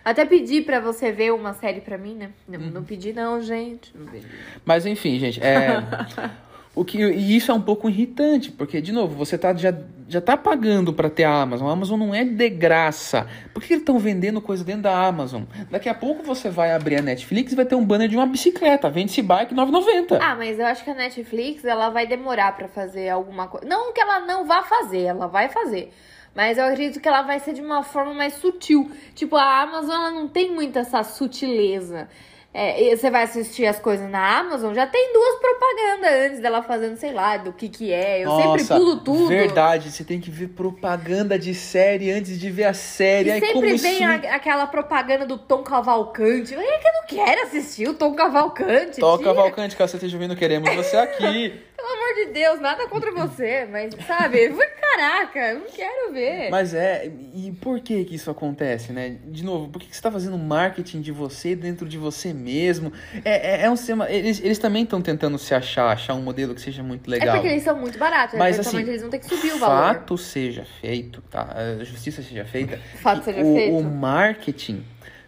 Até pedi pra você ver uma série pra mim, né? Não, Uhum. não pedi, não, gente. Não pedi. Mas enfim, gente, é. O que, e isso é um pouco irritante, porque, de novo, você tá, já, já tá pagando pra ter a Amazon. A Amazon não é de graça. Por que eles estão vendendo coisa dentro da Amazon? Daqui a pouco você vai abrir a Netflix e vai ter um banner de uma bicicleta. Vende-se bike 9,90. Ah, mas eu acho que a Netflix ela vai demorar pra fazer alguma coisa. Não que ela não vá fazer, ela vai fazer. Mas eu acredito que ela vai ser de uma forma mais sutil. Tipo, a Amazon ela não tem muito essa sutileza. É, e você vai assistir as coisas na Amazon, já tem duas propagandas antes dela fazendo, sei lá, do que que é. Eu sempre Nossa, pulo tudo. Verdade, você tem que ver propaganda de série antes de ver a série. E como sempre isso vem me a- aquela propaganda do Tom Cavalcante. É que eu não quero assistir o Tom Cavalcante. Tira. Cavalcante, esteja ouvindo, queremos você aqui. Pelo amor de Deus, nada contra você, mas sabe? Caraca, eu não quero ver. Mas é, e por que que isso acontece, né? De novo, por que, que você está fazendo marketing de você dentro de você mesmo? É, é, é um sistema. Eles, eles também estão tentando se achar, achar um modelo que seja muito É legal. porque eles são muito baratos, Mas eventualmente assim, eles vão ter que subir o valor. fato seja feito, tá? A justiça seja feita. Fato seja o, feito. O marketing,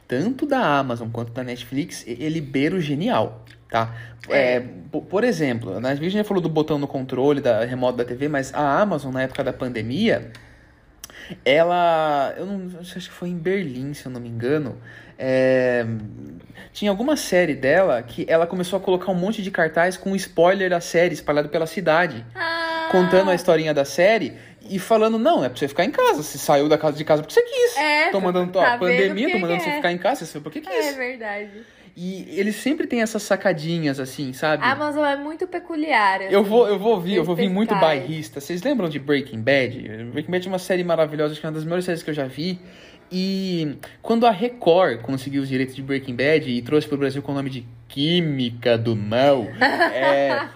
tanto da Amazon quanto da Netflix, ele beira o genial, tá? É. É, po- por exemplo, a Netflix já falou do botão no controle da remoto da TV, mas a Amazon, na época da pandemia, ela. Eu não acho que foi em Berlim, se eu não me engano. é, tinha alguma série dela que ela começou a colocar um monte de cartaz com spoiler da série espalhado pela cidade Ah, contando a historinha da série e falando, não, é pra você ficar em casa. Você saiu da casa de casa porque você quis. É, tô mandando tá a pandemia, tô mandando você é. ficar em casa, você sabe por que quis. É verdade. E eles sempre têm essas sacadinhas, assim, sabe? A Amazon é muito peculiar. Eu assim. vou, eu vou ouvir, eu vou vir muito bairrista. Vocês lembram de Breaking Bad? Breaking Bad é uma série maravilhosa, acho que é uma das melhores séries que eu já vi. E quando a Record conseguiu os direitos de Breaking Bad e trouxe pro Brasil com o nome de Química do Mal, é,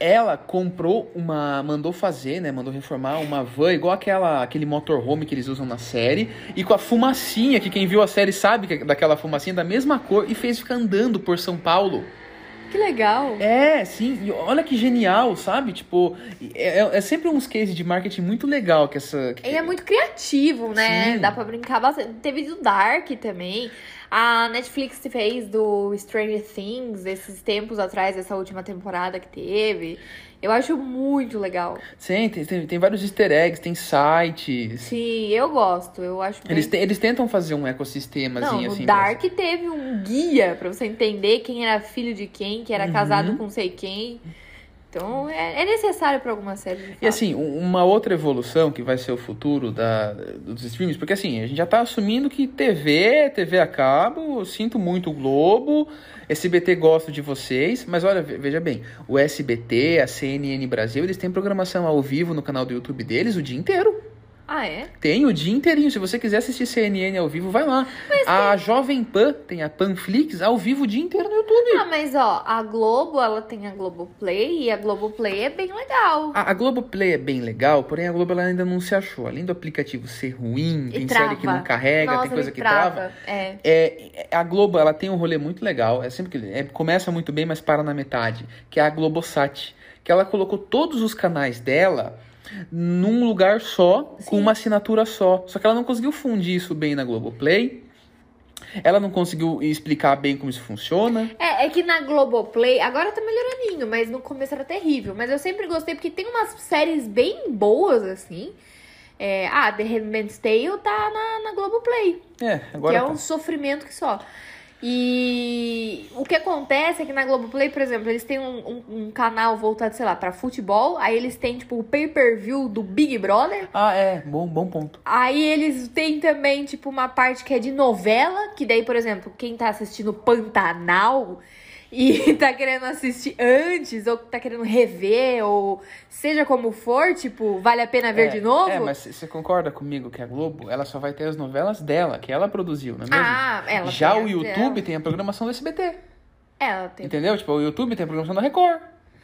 ela comprou uma. mandou fazer, né? Mandou reformar uma van igual aquela, aquele motorhome que eles usam na série. E com a fumacinha, que quem viu a série sabe que é daquela fumacinha da mesma cor, e fez ficar andando por São Paulo. Que legal. É, sim, e olha que genial, sabe? Tipo, é, é- é sempre uns cases de marketing muito legal que essa. que- Ele é muito criativo, né? Sim. Dá pra brincar bastante. Teve do Dark também. A Netflix fez do Stranger Things esses tempos atrás, essa última temporada que teve. Eu acho muito legal. Sim, tem, tem, tem vários easter eggs, tem sites. Sim, eu gosto. Eu acho bem... Eles, te- eles tentam fazer um ecossistemazinho Não, assim. Dark teve um guia pra você entender quem era filho de quem, que era Uhum. casado com sei quem. Então é, é necessário pra alguma série. de E assim, um- uma outra evolução que vai ser o futuro da, dos streams, porque assim, a gente já tá assumindo que TV, TV a cabo, sinto muito o Globo, SBT gosto de vocês, mas olha, ve- veja bem, o SBT, a CNN Brasil, eles têm programação ao vivo no canal do YouTube deles o dia inteiro. Ah, é? Tem o dia inteirinho. Se você quiser assistir CNN ao vivo, vai lá. a Jovem Pan tem a Panflix ao vivo o dia inteiro no YouTube. Ah, mas ó, a Globo, ela tem a Globoplay e a Globoplay é bem legal. A, a Globoplay é bem legal, porém a Globo ela ainda não se achou. Além do aplicativo ser ruim, E tem trava. série que não carrega, Nossa, tem coisa que trava. trava. É. É, a Globo ela tem um rolê muito legal. É sempre que é, começa muito bem, mas para na metade. Que é a Globosat, que ela colocou todos os canais dela num lugar só, com Sim. uma assinatura só. Só que ela não conseguiu fundir isso bem na Globoplay. Ela não conseguiu explicar bem como isso funciona. É, é que na Globoplay, agora tá melhoraninho, mas no começo era terrível. Mas eu sempre gostei porque tem umas séries bem boas, assim. É, ah, The Handmaid's Tale tá na, na Globoplay. É, que agora. é tá. um sofrimento que só. E o que acontece é que na Globoplay, por exemplo, eles têm um, um- um canal voltado, sei lá, pra futebol. Aí eles têm, tipo, o pay-per-view do Big Brother. Ah, é, bom, bom ponto. Aí eles têm também, tipo, uma parte que é de novela. Que daí, por exemplo, quem tá assistindo Pantanal e tá querendo assistir antes, ou tá querendo rever, ou seja como for, tipo, vale a pena ver É, de novo? É, mas você concorda comigo que a Globo, ela só vai ter as novelas dela, que ela produziu, não é mesmo? Ah, ela Já o YouTube dela. tem a programação do SBT. Ela tem. Entendeu? Tipo, o YouTube tem a programação da Record.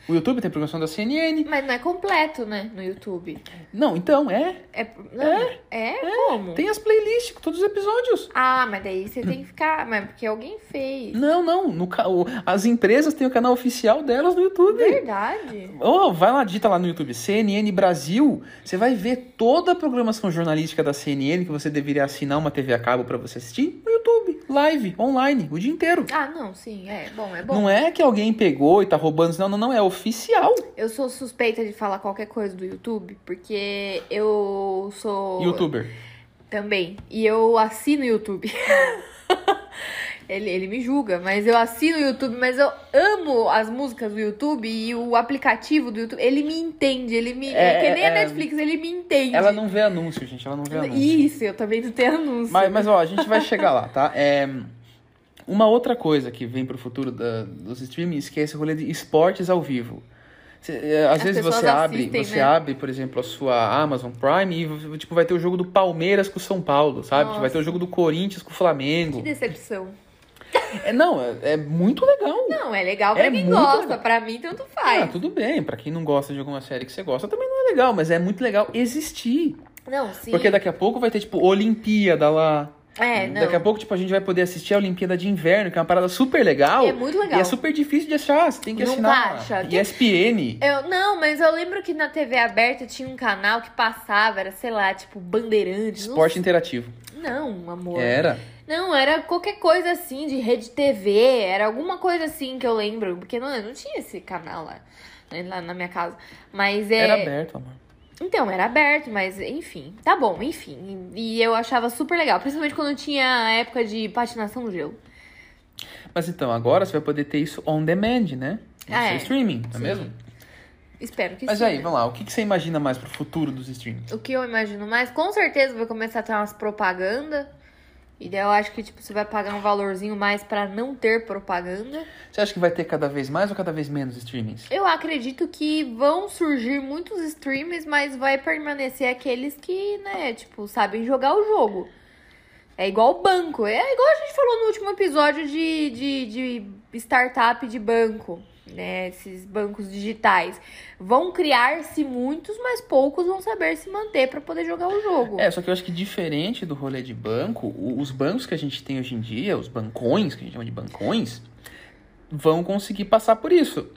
O YouTube tem programação da CNN. Mas não é completo, né? No YouTube. Não, então, é. É, não, é? como? Tem as playlists com todos os episódios. Ah, mas daí você tem que ficar. Mas porque alguém fez. Não, não. No, o- as empresas têm o canal oficial delas no YouTube. Verdade. Oh, vai lá, digita lá no YouTube, CNN Brasil. Você vai ver toda a programação jornalística da CNN que você deveria assinar uma TV a cabo pra você assistir no YouTube, live, online, o dia inteiro. Ah, não, sim, é bom, é bom. Não é que alguém pegou e tá roubando, não, não, não, é oficial. Eu sou suspeita de falar qualquer coisa do YouTube, porque eu sou. YouTuber. Também. E eu assino o YouTube. ele, ele me julga, mas eu assino o YouTube, mas eu amo as músicas do YouTube e o aplicativo do YouTube. Ele me entende, ele me. É, É, que nem a é, Netflix, ele me entende. Ela não vê anúncio, gente, ela não vê anúncio. Isso, eu também não tenho anúncio. Mas, mas ó, a gente vai chegar lá, tá? É, uma outra coisa que vem pro futuro da- dos streamings que é esse rolê de esportes ao vivo. Cê, é, às As vezes você abre, assistem, você né? abre, por exemplo, a sua Amazon Prime e tipo vai ter o jogo do Palmeiras com o São Paulo, sabe? Nossa. Vai ter o jogo do Corinthians com o Flamengo. Que decepção. É, não, é, é muito legal. Não, é legal pra É quem gosta. legal. Pra mim, tanto Ah, faz. tudo bem. Pra quem não gosta de alguma série que você gosta, também não é legal, mas é muito legal existir. Não, sim. Porque daqui a pouco vai ter, tipo, Olimpíada lá. É, não. Daqui a pouco, tipo, a gente vai poder assistir a Olimpíada de Inverno, que é uma parada super legal. É muito legal. E é super difícil de achar, você tem que assinar. acha. ESPN. Eu, não, mas eu lembro que na TV aberta tinha um canal que passava, era, sei lá, tipo, Bandeirantes. não Esporte interativo. Não, amor. Era. Não, era qualquer coisa assim, de rede TV, era alguma coisa assim que eu lembro, porque não, não tinha esse canal lá, né, lá na minha casa. Mas é. Era aberto, amor. Então, era aberto, mas enfim, tá bom, enfim. E eu achava super legal, principalmente quando tinha a época de patinação no gelo. Mas então, agora você vai poder ter isso on demand, né? No Ah, seu é. streaming, não é mesmo? Espero que Mas sim. aí, né? vamos lá, o que, você imagina mais pro futuro dos streams? O que eu imagino mais, com certeza vai começar a ter umas propaganda. E daí eu acho que, tipo, você vai pagar um valorzinho mais pra não ter propaganda. Você acha que vai ter cada vez mais ou cada vez menos streamings? Eu acredito que vão surgir muitos streams, mas vai permanecer aqueles que, né, tipo, sabem jogar o jogo. É igual banco. É igual a gente falou no último episódio de, de, de startup de banco, né? Esses bancos digitais. Vão criar-se muitos, mas poucos vão saber se manter pra poder jogar o jogo. É, só que eu acho que diferente do rolê de banco, os bancos que a gente tem hoje em dia, os bancões, que a gente chama de bancões, vão conseguir passar por isso.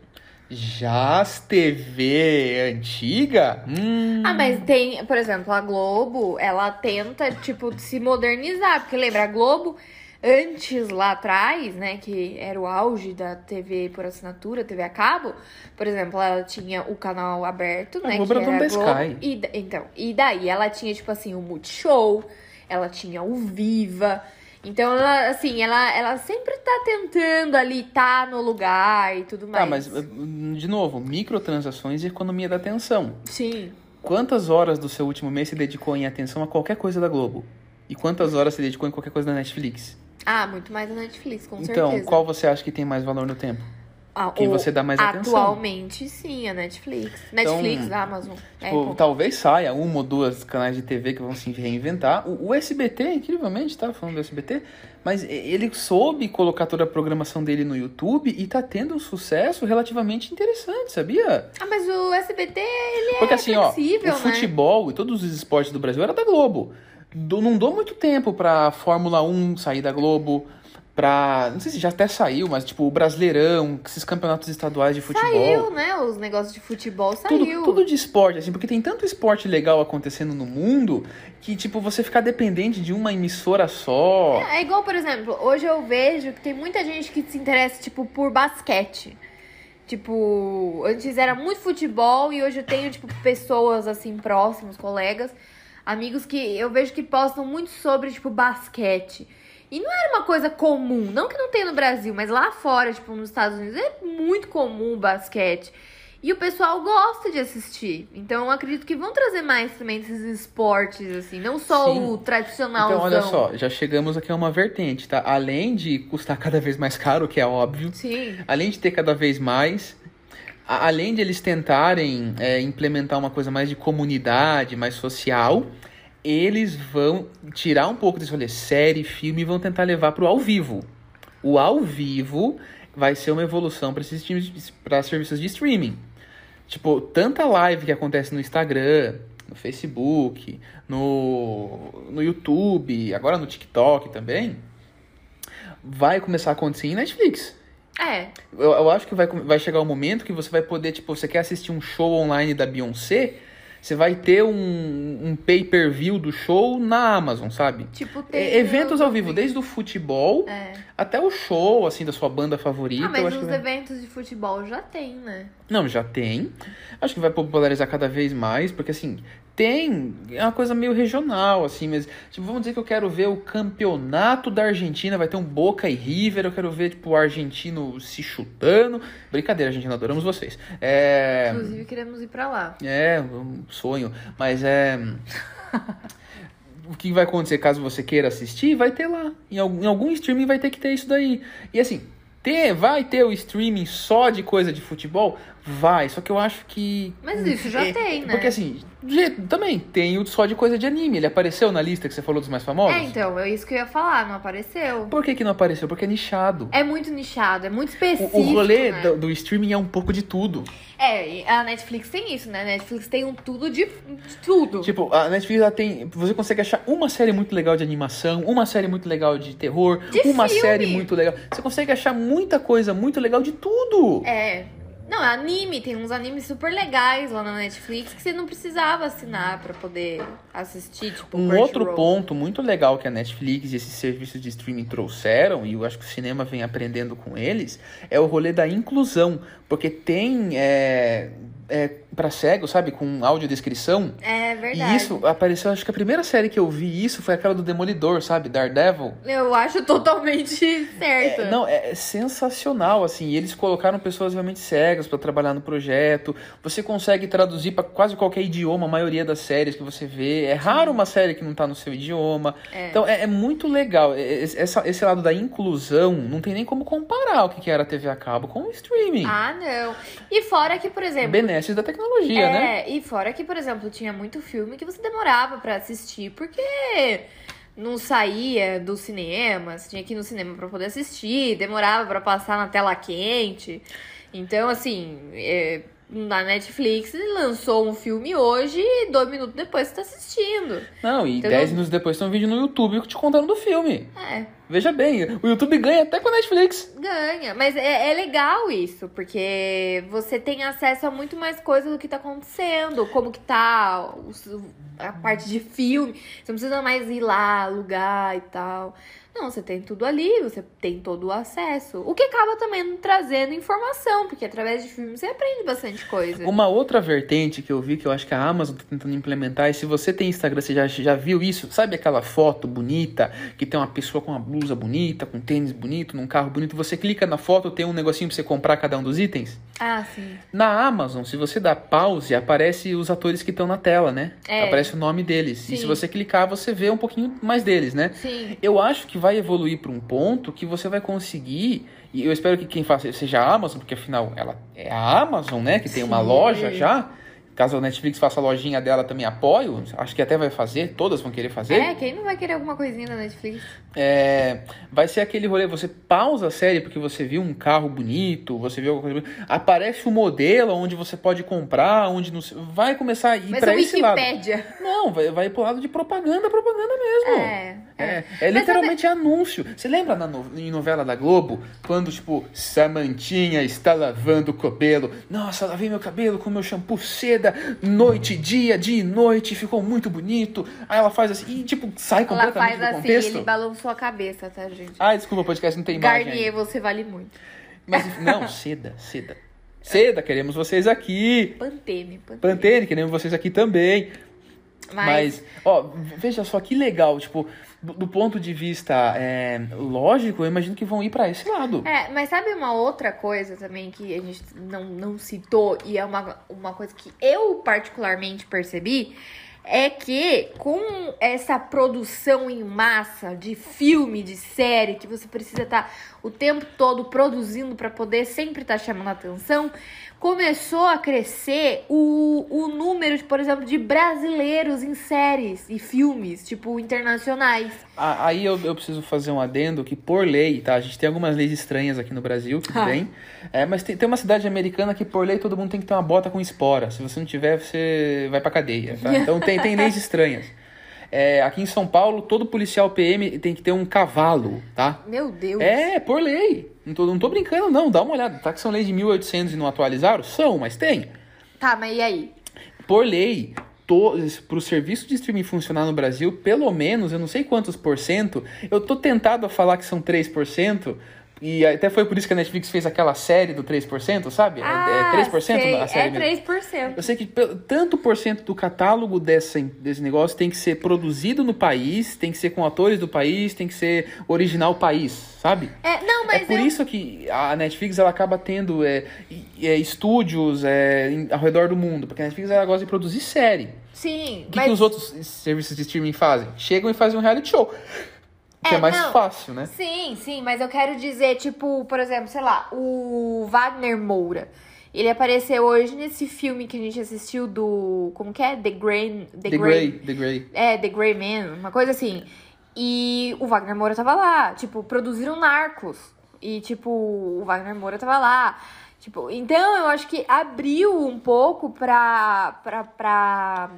Já as TV antiga, hum, Ah, mas tem, por exemplo, a Globo, ela tenta, tipo, se modernizar. Porque lembra, a Globo, antes lá atrás, né, que era o auge da TV por assinatura, TV a cabo, por exemplo, ela tinha o canal aberto, né, que era Globo. E, então, e daí ela tinha, tipo assim, o Multishow, ela tinha o Viva. Então, ela, assim, ela, ela sempre tá tentando ali, tá no lugar e tudo mais. Tá, mas, hum, de novo, microtransações e economia da atenção. Sim. Quantas horas do seu último mês se dedicou em atenção a qualquer coisa da Globo? E quantas horas se dedicou em qualquer coisa da Netflix? Ah, muito mais a Netflix, com então, certeza. qual você acha que tem mais valor no tempo? Ah, que o- você dá mais atenção. Atualmente, sim, a Netflix. Netflix, Amazon, Tipo, Apple. talvez saia uma ou duas canais de TV que vão se reinventar. O, o SBT, incrivelmente, tá falando do SBT, mas ele soube colocar toda a programação dele no YouTube e tá tendo um sucesso relativamente interessante, sabia? Ah, mas o SBT, ele Porque é assim, ó, flexível, o né? futebol e todos os esportes do Brasil era da Globo. Do- não dou muito tempo pra Fórmula 1 sair da Globo, pra. Não sei se já até saiu, mas tipo, o Brasileirão, esses campeonatos estaduais de futebol. Saiu, né? Os negócios de futebol Tudo, saiu. tudo de esporte, assim, porque tem tanto esporte legal acontecendo no mundo que, tipo, você ficar dependente de uma emissora só. É igual, por exemplo, hoje eu vejo que tem muita gente que se interessa, tipo, por basquete. Tipo, antes era muito futebol e hoje eu tenho, tipo, pessoas, assim, próximos, colegas, amigos que eu vejo que postam muito sobre, tipo, basquete. E não era uma coisa comum, não que não tenha no Brasil, mas lá fora, tipo, nos Estados Unidos, é muito comum o basquete. E o pessoal gosta de assistir. Então eu acredito que vão trazer mais também esses esportes, assim, não só Sim. o tradicional. Então, olha só, já chegamos aqui a uma vertente, tá? Além de custar cada vez mais caro, que é óbvio, Sim. além de ter cada vez mais, além de eles tentarem é, implementar uma coisa mais de comunidade, mais social, eles vão tirar um pouco desse rolê série, filme e vão tentar levar pro ao vivo. O ao vivo vai ser uma evolução para esses times, para serviços de streaming. Tipo, tanta live que acontece no Instagram, no Facebook, no, no YouTube, agora no TikTok também, vai começar a acontecer em Netflix. É. Eu, eu acho que vai, vai chegar o momento que você vai poder, tipo, você quer assistir um show online da Beyoncé, você vai ter um, um pay-per-view do show na Amazon, sabe? Tipo, tem. Eventos ao vivo, desde o futebol É. até o show, assim, da sua banda favorita. Ah, mas os vai- eventos de futebol já tem, né? Não, já tem. Acho que vai popularizar cada vez mais, porque assim, tem. É uma coisa meio regional, assim, mas, tipo, vamos dizer que eu quero ver o campeonato da Argentina, vai ter um Boca e River, eu quero ver, tipo, o argentino se chutando. Brincadeira, Argentina, adoramos vocês. É. Inclusive, queremos ir pra lá. É, um sonho. Mas é. o que vai acontecer caso você queira assistir? Vai ter lá. Em algum, em algum streaming vai ter que ter isso daí. E assim, ter, vai ter o streaming só de coisa de futebol? Vai. Só que eu acho que. Mas isso já É, tem, né? Porque assim, também tem o só de coisa de anime. Ele apareceu na lista que você falou dos mais famosos? É, então, é isso que eu ia falar, não apareceu. Por que, que não apareceu? Porque é nichado. É muito nichado, é muito específico. O, o rolê né? do, do streaming é um pouco de tudo. É, a Netflix tem isso, né? A Netflix tem um tudo de, de tudo. Tipo, a Netflix ela tem. Você consegue achar uma série muito legal de animação, uma série muito legal de terror, De uma filme. série muito legal. Você consegue achar muita coisa muito legal de tudo. É. Não, é anime, tem uns animes super legais lá na Netflix que você não precisava assinar pra poder assistir, tipo, Um outro ponto muito legal que a Netflix e esses serviços de streaming trouxeram, e eu acho que o cinema vem aprendendo com eles, é o rolê da inclusão. Porque tem é, é, para cego, sabe, com audiodescrição. É verdade. E isso apareceu, acho que a primeira série que eu vi isso foi aquela do Demolidor, sabe? Daredevil. Eu acho totalmente certo. É, não, é sensacional, assim. Eles colocaram pessoas realmente cegas para trabalhar no projeto. Você consegue traduzir para quase qualquer idioma a maioria das séries que você vê. É raro uma série que não tá no seu idioma. É. Então é, é muito legal. É- é- Essa- esse lado da inclusão não tem nem como comparar o que que era a TV a cabo com o streaming. Ah, não. E fora que, por exemplo. Benesses da tecnologia, é, né? e fora que, por exemplo, tinha muito filme que você demorava pra assistir, porque não saía do cinema, você tinha que ir no cinema pra poder assistir, demorava pra passar na tela quente. Então, assim, é, na Netflix lançou um filme hoje e dois minutos depois você tá assistindo. Não, e Entendeu? dez minutos depois tem um vídeo no YouTube te contando do filme. É, Veja bem, o YouTube ganha até com a Netflix. ganha. Mas é, é legal isso, porque você tem acesso a muito mais coisas do que tá acontecendo, como que tá a parte de filme. Você não precisa mais ir lá, alugar e tal. Não, você tem tudo ali, você tem todo o acesso. O que acaba também trazendo informação, porque através de filme você aprende bastante coisa. Uma outra vertente que eu vi que eu acho que a Amazon tá tentando implementar, e se você tem Instagram, você já, já viu isso? Sabe aquela foto bonita que tem uma pessoa com uma blusa bonita, com tênis bonito, num carro bonito? Você clica na foto, tem um negocinho pra você comprar cada um dos itens? Ah, sim. Na Amazon, se você dá pause, aparece os atores que estão na tela, né? É. Aparece o nome deles. E Sim. se você clicar, você vê um pouquinho mais deles, né? Sim. Eu acho que vai evoluir para um ponto que você vai conseguir, e eu espero que quem faça seja a Amazon, porque afinal ela é a Amazon, né? Que tem uma Sim. loja já. Caso a Netflix faça a lojinha dela, também apoio. Acho que até vai fazer, todas vão querer fazer. É, quem não vai querer alguma coisinha da Netflix? É, vai ser aquele rolê, você pausa a série porque você viu um carro bonito, você viu alguma coisa bonita, aparece o modelo onde você pode comprar, onde não vai começar a ir Mas para a esse lado. Wikipédia. Não, vai, vai pro lado de propaganda, propaganda mesmo. É, É, é. é literalmente anúncio. Você lembra na no- em novela da Globo, quando, tipo, Samantinha está lavando o cabelo? Nossa, lavei meu cabelo com meu shampoo seda, noite e dia, dia e noite, ficou muito bonito. Aí ela faz assim, e, tipo, sai Ela completamente faz do assim, contexto. ele balançou a cabeça, tá, gente? Ai, desculpa, o podcast não tem imagem. Garnier, ainda. você vale muito. Mas, não, seda, seda. Seda, queremos vocês aqui. Pantene, Pantene. Pantene, queremos vocês aqui também. Mas, Mas, ó, veja só que legal, tipo, do, ponto de vista é, lógico, eu imagino que vão ir pra esse lado. É, mas sabe uma outra coisa também que a gente não, não citou e é uma, uma coisa que eu particularmente percebi? É que com essa produção em massa de filme, de série, que você precisa estar o tempo todo produzindo para poder sempre estar chamando atenção, começou a crescer o, o número, de, por exemplo, de brasileiros em séries e filmes, tipo, internacionais. Ah, Aí eu, eu preciso fazer um adendo que, por lei, tá? A gente tem algumas leis estranhas aqui no Brasil, tudo Ah. bem. É, mas tem, tem uma cidade americana que, por lei, todo mundo tem que ter uma bota com espora. Se você não tiver, você vai pra cadeia, tá? Então tem, tem leis estranhas. É, aqui em São Paulo, todo policial PM tem que ter um cavalo, tá? Meu Deus. É, por lei. Não tô, não tô brincando, não. Dá uma olhada. Tá que são leis de 1800 e não atualizaram? São, mas tem. Tá, mas e aí? Por lei, para o serviço de streaming funcionar no Brasil, pelo menos, eu não sei quantos por cento, eu tô tentado a falar que são 3%, e até foi por isso que a Netflix fez aquela série do 3%, sabe? É- Ah, é 3% sei. a série É mesmo. 3%. Eu sei que tanto por cento do catálogo dessa, desse negócio tem que ser produzido no país, tem que ser com atores do país, tem que ser original país, sabe? É, não, mas é por eu... isso que a Netflix ela acaba tendo é, é, estúdios é, em- ao redor do mundo, porque a Netflix ela gosta de produzir série. Sim, O que, mas... que os outros serviços de streaming fazem? Chegam e fazem um reality show. Que é, É, mais não. fácil, né? Sim, sim, mas eu quero dizer, tipo, por exemplo, sei lá, o Wagner Moura. Ele apareceu hoje nesse filme que a gente assistiu do... Como que é? The Grey... The, Grey, The Grey. É, The Grey Man, uma coisa assim. E o Wagner Moura tava lá. Tipo, produziram Narcos. E, tipo, o Wagner Moura tava lá. Tipo, então eu acho que abriu um pouco pra. pra, pra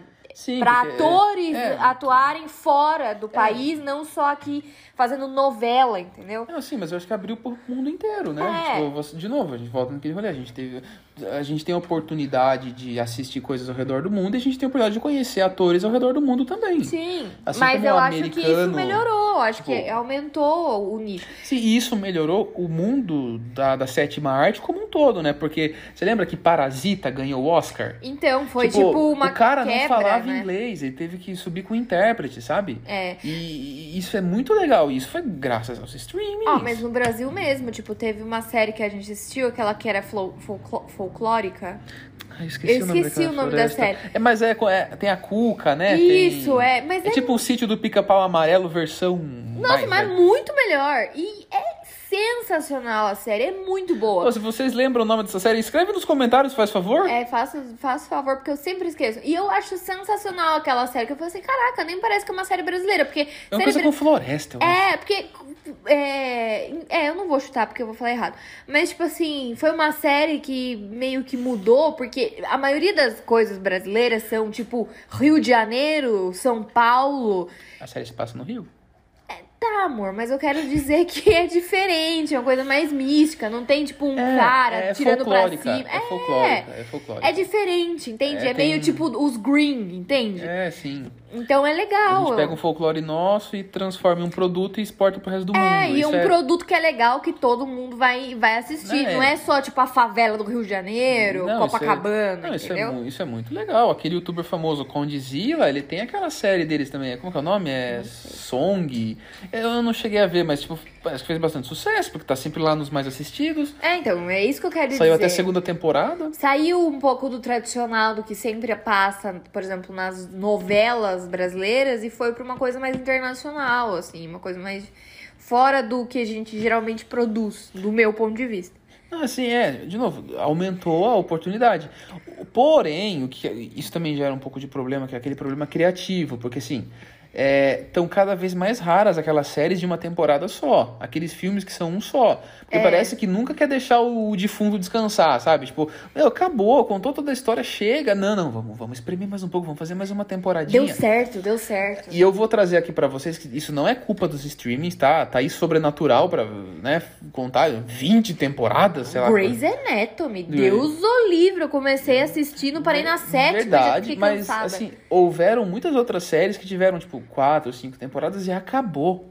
Pra porque, atores é, atuarem fora do país, não só aqui fazendo novela, entendeu? Não, sim, mas eu acho que abriu pro mundo inteiro, né? É. Tipo, de novo, a gente volta naquele rolê. A gente, teve, a gente tem a oportunidade de assistir coisas ao redor do mundo e a gente tem a oportunidade de conhecer atores ao redor do mundo também. Sim, Assim mas eu acho que isso melhorou. Acho tipo- que aumentou o nicho. Sim, e isso melhorou o mundo da, da sétima arte como um todo, né? Porque você lembra que Parasita ganhou o Oscar? Então, foi tipo, uma O cara quebra, não falava né? inglês, ele teve que subir com o intérprete, sabe? É. E isso é muito legal. Isso foi graças aos streamings. Ó, mas no Brasil mesmo, tipo, teve uma série que a gente assistiu, aquela que era flo- folclo- folclórica. Ah, esqueci eu o nome esqueci daquela o nome da série. É, mas é, é- tem a Cuca, né? Isso, Tem- é. Mas é, É tipo o sítio do pica-pau amarelo versão. Nossa, mais, mas né? muito melhor. E é sensacional a série, é muito boa. Se vocês lembram o nome dessa série, escreve nos comentários, faz favor. É, faça, faça favor, porque eu sempre esqueço. E eu acho sensacional aquela série, que eu falei assim, caraca, nem parece que é uma série brasileira, porque É uma coisa bra- com floresta, eu acho. É, porque É, é, eu não vou chutar porque eu vou falar errado. Mas, tipo assim, foi uma série que meio que mudou, porque a maioria das coisas brasileiras são, tipo, Rio de Janeiro, São Paulo. A série se passa no Rio? Tá, amor, mas eu quero dizer que é diferente, é uma coisa mais mística. Não tem, tipo, um É, cara é tirando pra cima. É folclórica, é folclórica. É diferente, entende? É, É, meio tem- tipo os green, entende? É, sim. Então é A legal. gente pega um folclore nosso e transforma em um produto e exporta pro resto do mundo. É, e Isso um produto que é legal que todo mundo vai, vai assistir. É. Não é só, tipo, a favela do Rio de Janeiro, Não, isso é- Copacabana, Não, isso é, entendeu? isso é muito legal. Aquele youtuber famoso Condzilla, ele tem aquela série deles também. Como que é o nome? É Song. Eu não cheguei a ver, mas tipo, parece que fez bastante sucesso, porque tá sempre lá nos mais assistidos. É, então, é isso que eu quero Saiu dizer. até a segunda temporada. Saiu um pouco do tradicional do que sempre passa, por exemplo, nas novelas brasileiras e foi pra uma coisa mais internacional, assim, uma coisa mais fora do que a gente geralmente produz, do meu ponto de vista. Ah, sim, é. De novo, aumentou a oportunidade. Porém, o que isso também gera um pouco de problema, que é aquele problema criativo, porque assim. Estão cada vez mais raras aquelas séries de uma temporada só. Aqueles filmes que são um só. Porque É. parece que nunca quer deixar o defunto descansar, sabe? Tipo, meu, acabou, contou toda a história, chega. Não, não, vamos, vamos espremer mais um pouco, vamos fazer mais uma temporadinha. Deu certo, deu certo. E eu vou trazer aqui pra vocês que isso não é culpa dos streamings, tá? Tá aí sobrenatural pra, né, contar 20 temporadas, sei lá. Grey's Anatomy, Deus o livre. Eu comecei assistindo, parei na sétima, Verdade, mas assim, houveram muitas outras séries que tiveram, tipo, quatro, cinco temporadas e acabou.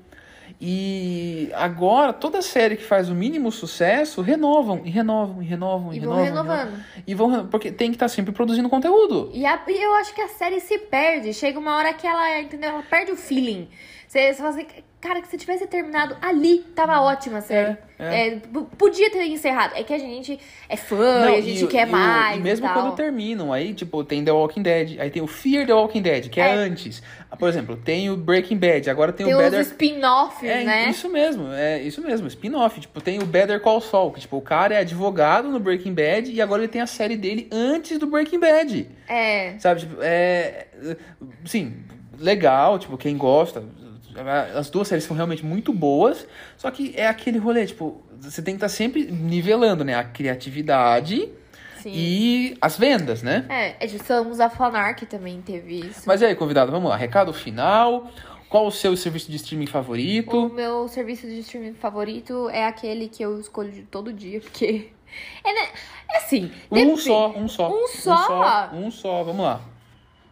E agora, toda série que faz o mínimo sucesso, renovam, e renovam, e renovam, e, e vão renovam. e renovando. E vão, porque tem que estar sempre produzindo conteúdo. E, a- e eu acho que a série se perde. Chega uma hora que ela, entendeu? Ela perde o feeling. Você, você fala assim, cara, que se tivesse terminado ali, tava ótima a série. É, É, p- podia ter encerrado. É que a gente é fã Não, e a gente o- quer o- mais. E mesmo tal. quando terminam, aí, tipo, tem The Walking Dead, aí tem o Fear the Walking Dead, que é, É. antes. Ah, Por exemplo, tem o Breaking Bad, agora tem, Tem o os Better... spin-offs, É né? isso mesmo, é isso mesmo, spin-off. Tipo, tem o Better Call Saul, que tipo, o cara é advogado no Breaking Bad e agora ele tem a série dele antes do Breaking Bad. É. Sabe, tipo, é. Sim, legal, tipo, quem gosta. As duas séries são realmente muito boas, só que é aquele rolê, tipo, você tem que estar sempre nivelando, né? A criatividade Sim. e as vendas, né? É, é de Somos a Fanar, que também teve isso. Mas e aí, convidado, vamos lá. Recado final. Qual o seu serviço de streaming O favorito? meu serviço de streaming favorito é aquele que eu escolho de todo dia, porque. É, né? é assim. Um só, um só. Um Um só? só, um só, vamos lá.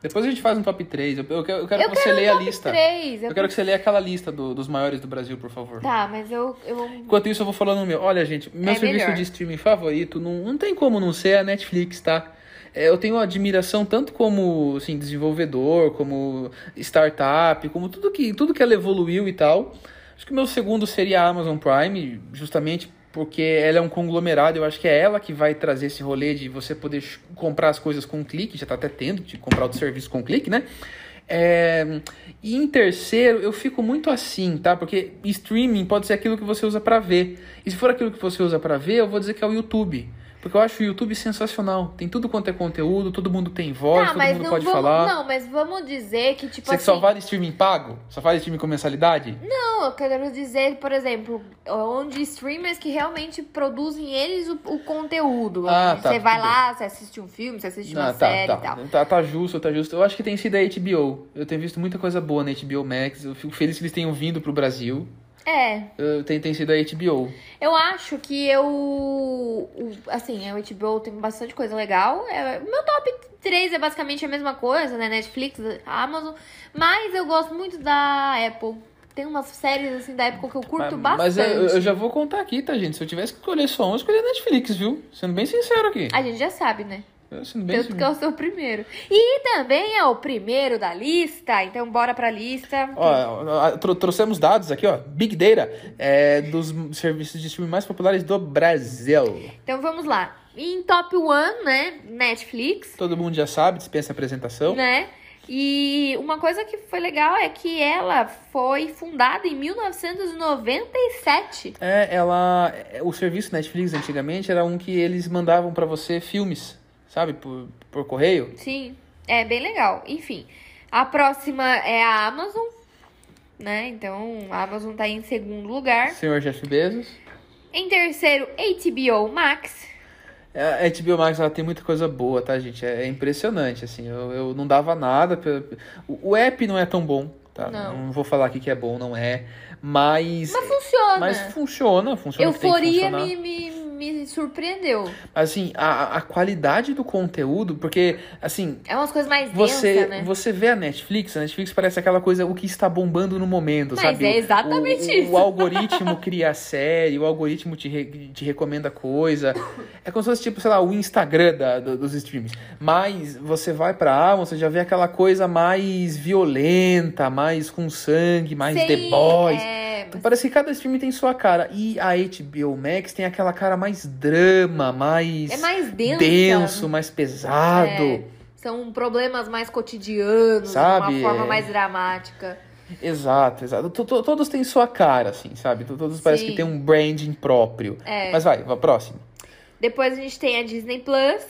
Depois a gente faz um top 3. Eu, eu quero, eu quero Eu que você quero um leia a top lista. três, Eu eu quero que você leia aquela lista do- dos maiores do Brasil, por favor. Tá, mas eu. eu... Enquanto isso, eu vou falando o meu. Olha, gente, meu É serviço melhor. de streaming favorito não, não tem como não ser a Netflix, tá? É, Eu tenho admiração tanto como assim, desenvolvedor, como startup, como tudo que, tudo que ela evoluiu e tal. Acho que o meu segundo seria a Amazon Prime, justamente porque ela é um conglomerado. Eu acho que é ela que vai trazer esse rolê de você poder comprar as coisas com um clique. Já tá até tendo de comprar outro serviço com um clique, né? É, e em terceiro, eu fico muito assim, tá? Porque streaming pode ser aquilo que você usa pra ver. E se for aquilo que você usa pra ver, eu vou dizer que é o YouTube. Porque eu acho o YouTube sensacional. Tem tudo quanto é conteúdo, todo mundo tem voz, Tá, todo mundo não pode vamos. falar. Não, mas vamos dizer que, tipo Você assim. só vale streaming pago? Só faz streaming com mensalidade? Não, eu quero dizer, por exemplo, onde streamers que realmente produzem eles o, o conteúdo. Ah, você tá, vai tudo lá, você assiste um filme, você assiste uma Ah, tá, série tá. e tal. tá. Tá justo, tá justo. Eu acho que tem sido a HBO. Eu tenho visto muita coisa boa na HBO Max. Eu fico feliz que eles tenham vindo pro Brasil. É, tem, tem sido a HBO. eu acho que eu. Assim, a HBO tem bastante coisa legal. É, meu top 3 é basicamente a mesma coisa, né? Netflix, Amazon. Mas eu gosto muito da Apple. Tem umas séries assim da Apple que eu curto mas, mas bastante. eu, eu já vou contar aqui, tá, gente? Se eu tivesse que escolher só um, eu escolheria Netflix, viu? Sendo bem sincero aqui. A gente já sabe, né? Eu Sendo bem Tanto que é o seu primeiro. E também é o primeiro da lista. Então, bora pra lista. Ó, tro- trouxemos dados aqui, ó. Big Data é, dos serviços de streaming mais populares do Brasil. Então, vamos lá. Em top 1, né? Netflix, Todo mundo já sabe, dispensa apresentação. né? E uma coisa que foi legal é que ela foi fundada em 1997. É, ela. é, O serviço Netflix antigamente era um que eles mandavam pra você filmes, sabe? Por, por correio. Sim, é bem legal. Enfim, a próxima é a Amazon. né? Então a Amazon tá em segundo lugar. Senhor Jeff Bezos. Em terceiro, HBO Max. É, A HBO Max ela tem muita coisa boa, tá, gente? É é impressionante, assim. Eu, eu não dava nada. pe- O, o app não é tão bom, tá? Não. vou falar aqui que é bom, não é. Mas. Mas funciona. Mas funciona, funciona. Euforia me, me, me surpreendeu. Assim, a, a qualidade do conteúdo, porque, assim, É umas coisas mais Você, densas, né? você vê a Netflix, a Netflix parece aquela coisa, o que está bombando no momento, Mas sabe? é O- exatamente o, isso. O algoritmo cria a série, o algoritmo te, re- te recomenda coisa. É como se fosse, tipo, sei lá, o Instagram da- do- dos streams. Mas você vai pra Amazon, você já vê aquela coisa mais violenta, mais com sangue, mais Sim, The Boys. É, Então, Parece que cada stream tem sua cara. E a HBO Max tem aquela cara mais drama, mais, é mais densa. denso, mais pesado. É, são problemas mais cotidianos, Sabe, de uma forma é. mais dramática. Exato, exato. To- to- Todos têm sua cara, assim, sabe? To- Todos parece Sim. que tem um branding próprio. É. Mas vai, vai próximo. Depois a gente tem a Disney Plus.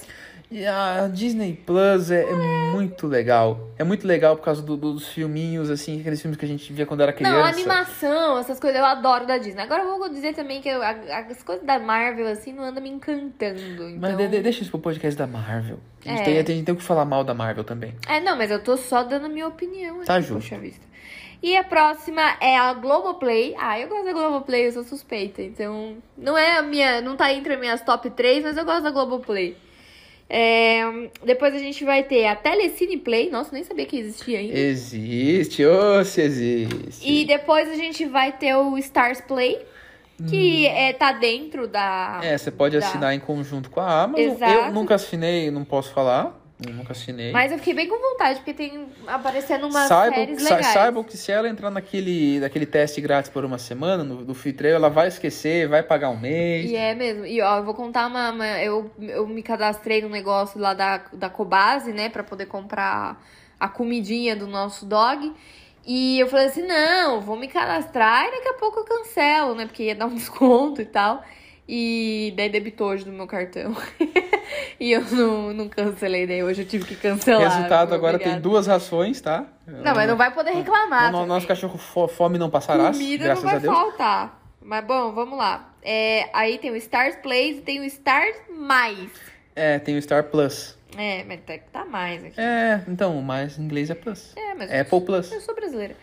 E a Disney Plus é, é muito legal. É muito legal por causa do- dos filminhos, assim, aqueles filmes que a gente via quando era criança. Não, animação, essas coisas eu adoro da Disney. Agora eu vou dizer também que eu- as coisas da Marvel, assim, não andam me encantando. Então... Mas de- de- deixa isso pro podcast da Marvel. A gente, É. tem, a gente tem o que falar mal da Marvel também. É, não, mas eu tô só dando a minha opinião. Tá aqui, justo. Poxa vista. E a próxima é a Globoplay. Ah, eu gosto da Globoplay, eu sou suspeita. Então, não é a minha. Não tá entre as minhas top 3, mas eu gosto da Globoplay. É, depois a gente vai ter a Telecine Play. Nossa, nem sabia que existia ainda. Existe, ô, se existe. E depois a gente vai ter o Stars Play, que é, tá dentro da. Hum. É, você pode Dá. assinar em conjunto com a Amazon. Exato. Eu nunca assinei, não posso falar. Eu nunca assinei. Mas eu fiquei bem com vontade, porque tem aparecendo umas Saibam, séries sa- legais. saibam que se ela entrar naquele, naquele teste grátis por uma semana, no, do free ela vai esquecer, vai pagar um mês. E é mesmo. E ó, eu vou contar uma. uma- eu, eu me cadastrei no negócio lá da, da Cobase, né? Pra poder comprar a comidinha do nosso dog. E eu falei assim: não, vou me cadastrar e daqui a pouco eu cancelo, né? Porque ia dar um desconto e tal. E daí debitou hoje do meu cartão. e eu não, não cancelei, daí hoje eu tive que cancelar. Resultado, agora tem obrigada. duas rações, tá? Não, mas não vai poder reclamar. O nosso cachorro fo- fome não passará, Comida graças não vai a Deus. faltar. Mas bom, vamos lá. É, aí tem o Stars Plays e tem o Stars Mais. É, tem o Star Plus. É, mas tem que tá mais aqui. É, então, mas em inglês é Plus. É, mas Apple Plus. eu sou brasileira.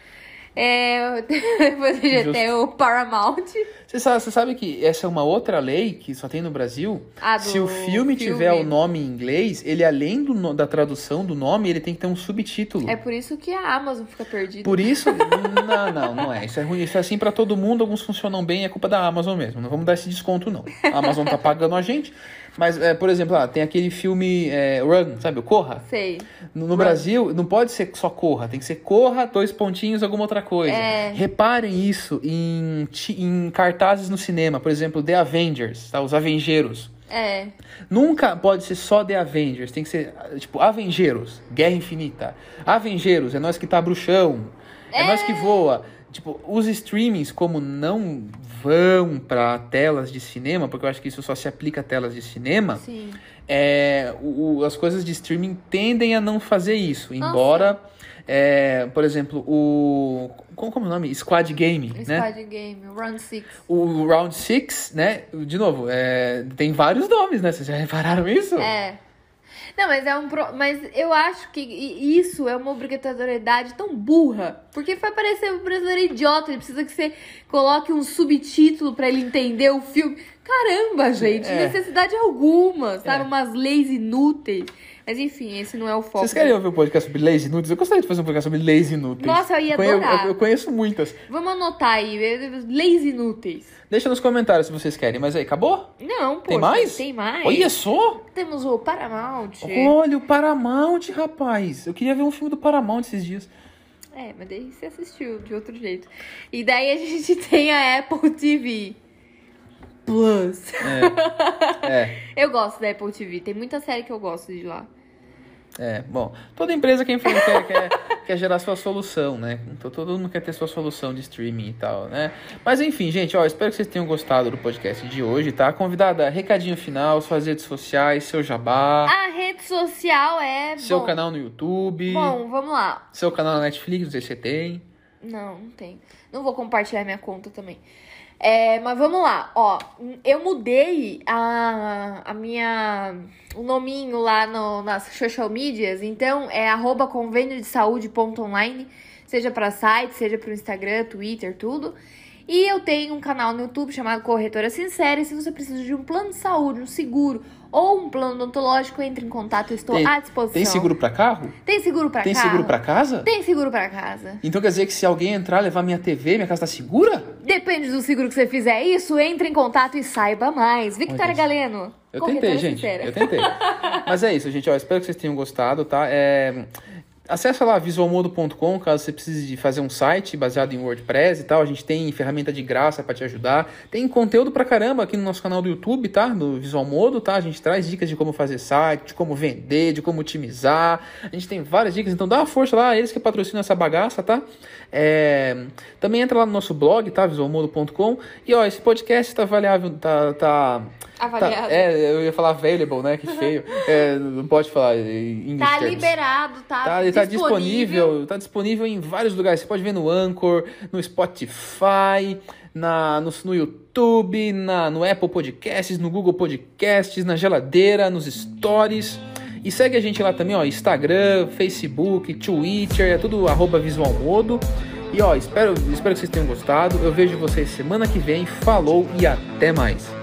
É, depois a gente tem o Paramount. Você sabe, você sabe que essa é uma outra lei que só tem no Brasil? Ah, Se o filme, tiver o nome em inglês, ele além do da tradução do nome, ele tem que ter um subtítulo. É por isso que a Amazon fica perdida. Por isso, não, não, não é. Isso é ruim. Isso é assim pra todo mundo. Alguns funcionam bem, é culpa da Amazon mesmo. Não vamos dar esse desconto, não. A Amazon tá pagando a gente. Mas, é, por exemplo, ah, tem aquele filme é, Run, sabe? O Corra. Sei. No, no Brasil, não pode ser só Corra. Tem que ser Corra, dois pontinhos, alguma outra coisa. É. Reparem isso em, em cartazes no cinema. Por exemplo, The Avengers, tá? Os Avengeiros. É. Nunca pode ser só The Avengers, tem que ser, tipo, Avengeiros, Guerra Infinita. Avengeiros, é nós que tá bruxão, é, nós que voa. Tipo, os streamings, como não vão pra telas de cinema, porque eu acho que isso só se aplica a telas de cinema, Sim. é, o- as coisas de streaming tendem a não fazer isso. Embora, é, por exemplo, o. Como, como é o nome? Squad Game, né? Squad Game, Run Six. O Round Six, né? De novo, é, tem vários nomes, né? Vocês já repararam isso? É. Não, mas é um pro... mas eu acho que isso é uma obrigatoriedade tão burra, porque vai parecer um brasileiro idiota, ele precisa que você coloque um subtítulo pra ele entender o filme. Caramba, gente, É. necessidade alguma, sabe? É. Umas leis inúteis. Mas enfim, esse não é o foco. Vocês querem ouvir um podcast sobre leis inúteis? Eu gostaria de fazer um podcast sobre leis inúteis. Nossa, eu ia adorar. Eu, eu conheço muitas. Vamos anotar aí, leis inúteis. Deixa nos comentários se vocês querem. Mas aí, acabou? Não, pô. Tem mais? Tem mais. Olha só! Temos o Paramount. Olha o Paramount, rapaz. Eu queria ver um filme do Paramount esses dias. É, mas daí você assistiu de outro jeito. E daí a gente tem a Apple TV Plus. É, Eu gosto da Apple TV, tem muita série que eu gosto de lá. é. Bom, toda empresa quer, quer, quer, quer gerar sua solução, né? Então, todo mundo quer ter sua solução de streaming e tal, né? Mas enfim, gente, ó, espero que vocês tenham gostado do podcast de hoje, tá? Convidada, recadinho final, suas redes sociais, seu jabá, A rede social é. seu bom, canal no YouTube, Bom, vamos lá. seu canal na Netflix, não sei se você tem. Não, não tem. Não vou compartilhar minha conta também. É, mas vamos lá, ó. Eu mudei a, a minha. O nominho lá no, nas social medias. Então é arroba convênio de saúde ponto online, seja para site, seja para o Instagram, Twitter, tudo. E eu tenho um canal no YouTube chamado Corretora Sincera. E se você precisa de um plano de saúde, um seguro ou um plano odontológico, entre em contato, eu estou Tem- à disposição. Tem seguro pra carro? Tem seguro pra Tem carro? seguro pra casa? Tem seguro pra casa. Então quer dizer que se alguém entrar levar minha TV, minha casa tá segura? Depende do seguro que você fizer isso, entre em contato e saiba mais. Victoria Galeno. Eu tentei, gente. sincera. Eu tentei. Mas é isso, gente. Ó, espero que vocês tenham gostado, tá? É... Acesse lá visualmodo.com caso você precise de fazer um site baseado em WordPress e tal. A gente tem ferramenta de graça para te ajudar. Tem conteúdo pra caramba aqui no nosso canal do YouTube, tá? No Visual Modo, tá? A gente traz dicas de como fazer site, de como vender, de como otimizar. A gente tem várias dicas, então dá uma força lá, eles que patrocinam essa bagaça, tá? É... Também entra lá no nosso blog, tá? visualmodo.com. E ó, esse podcast tá avaliável, tá. tá... Avaliado. Tá, é, eu ia falar available, né? Que feio. É, não pode falar em inglês. Tá liberado, tá, Tá, ele tá disponível, tá disponível em vários lugares. Você pode ver no Anchor, no Spotify, na, no, no YouTube, na, no Apple Podcasts, no Google Podcasts, na geladeira, nos stories. E segue a gente lá também, ó, Instagram, Facebook, Twitter, é tudo arroba visualmodo. E ó, espero, espero que vocês tenham gostado. Eu vejo vocês semana que vem. Falou e até mais.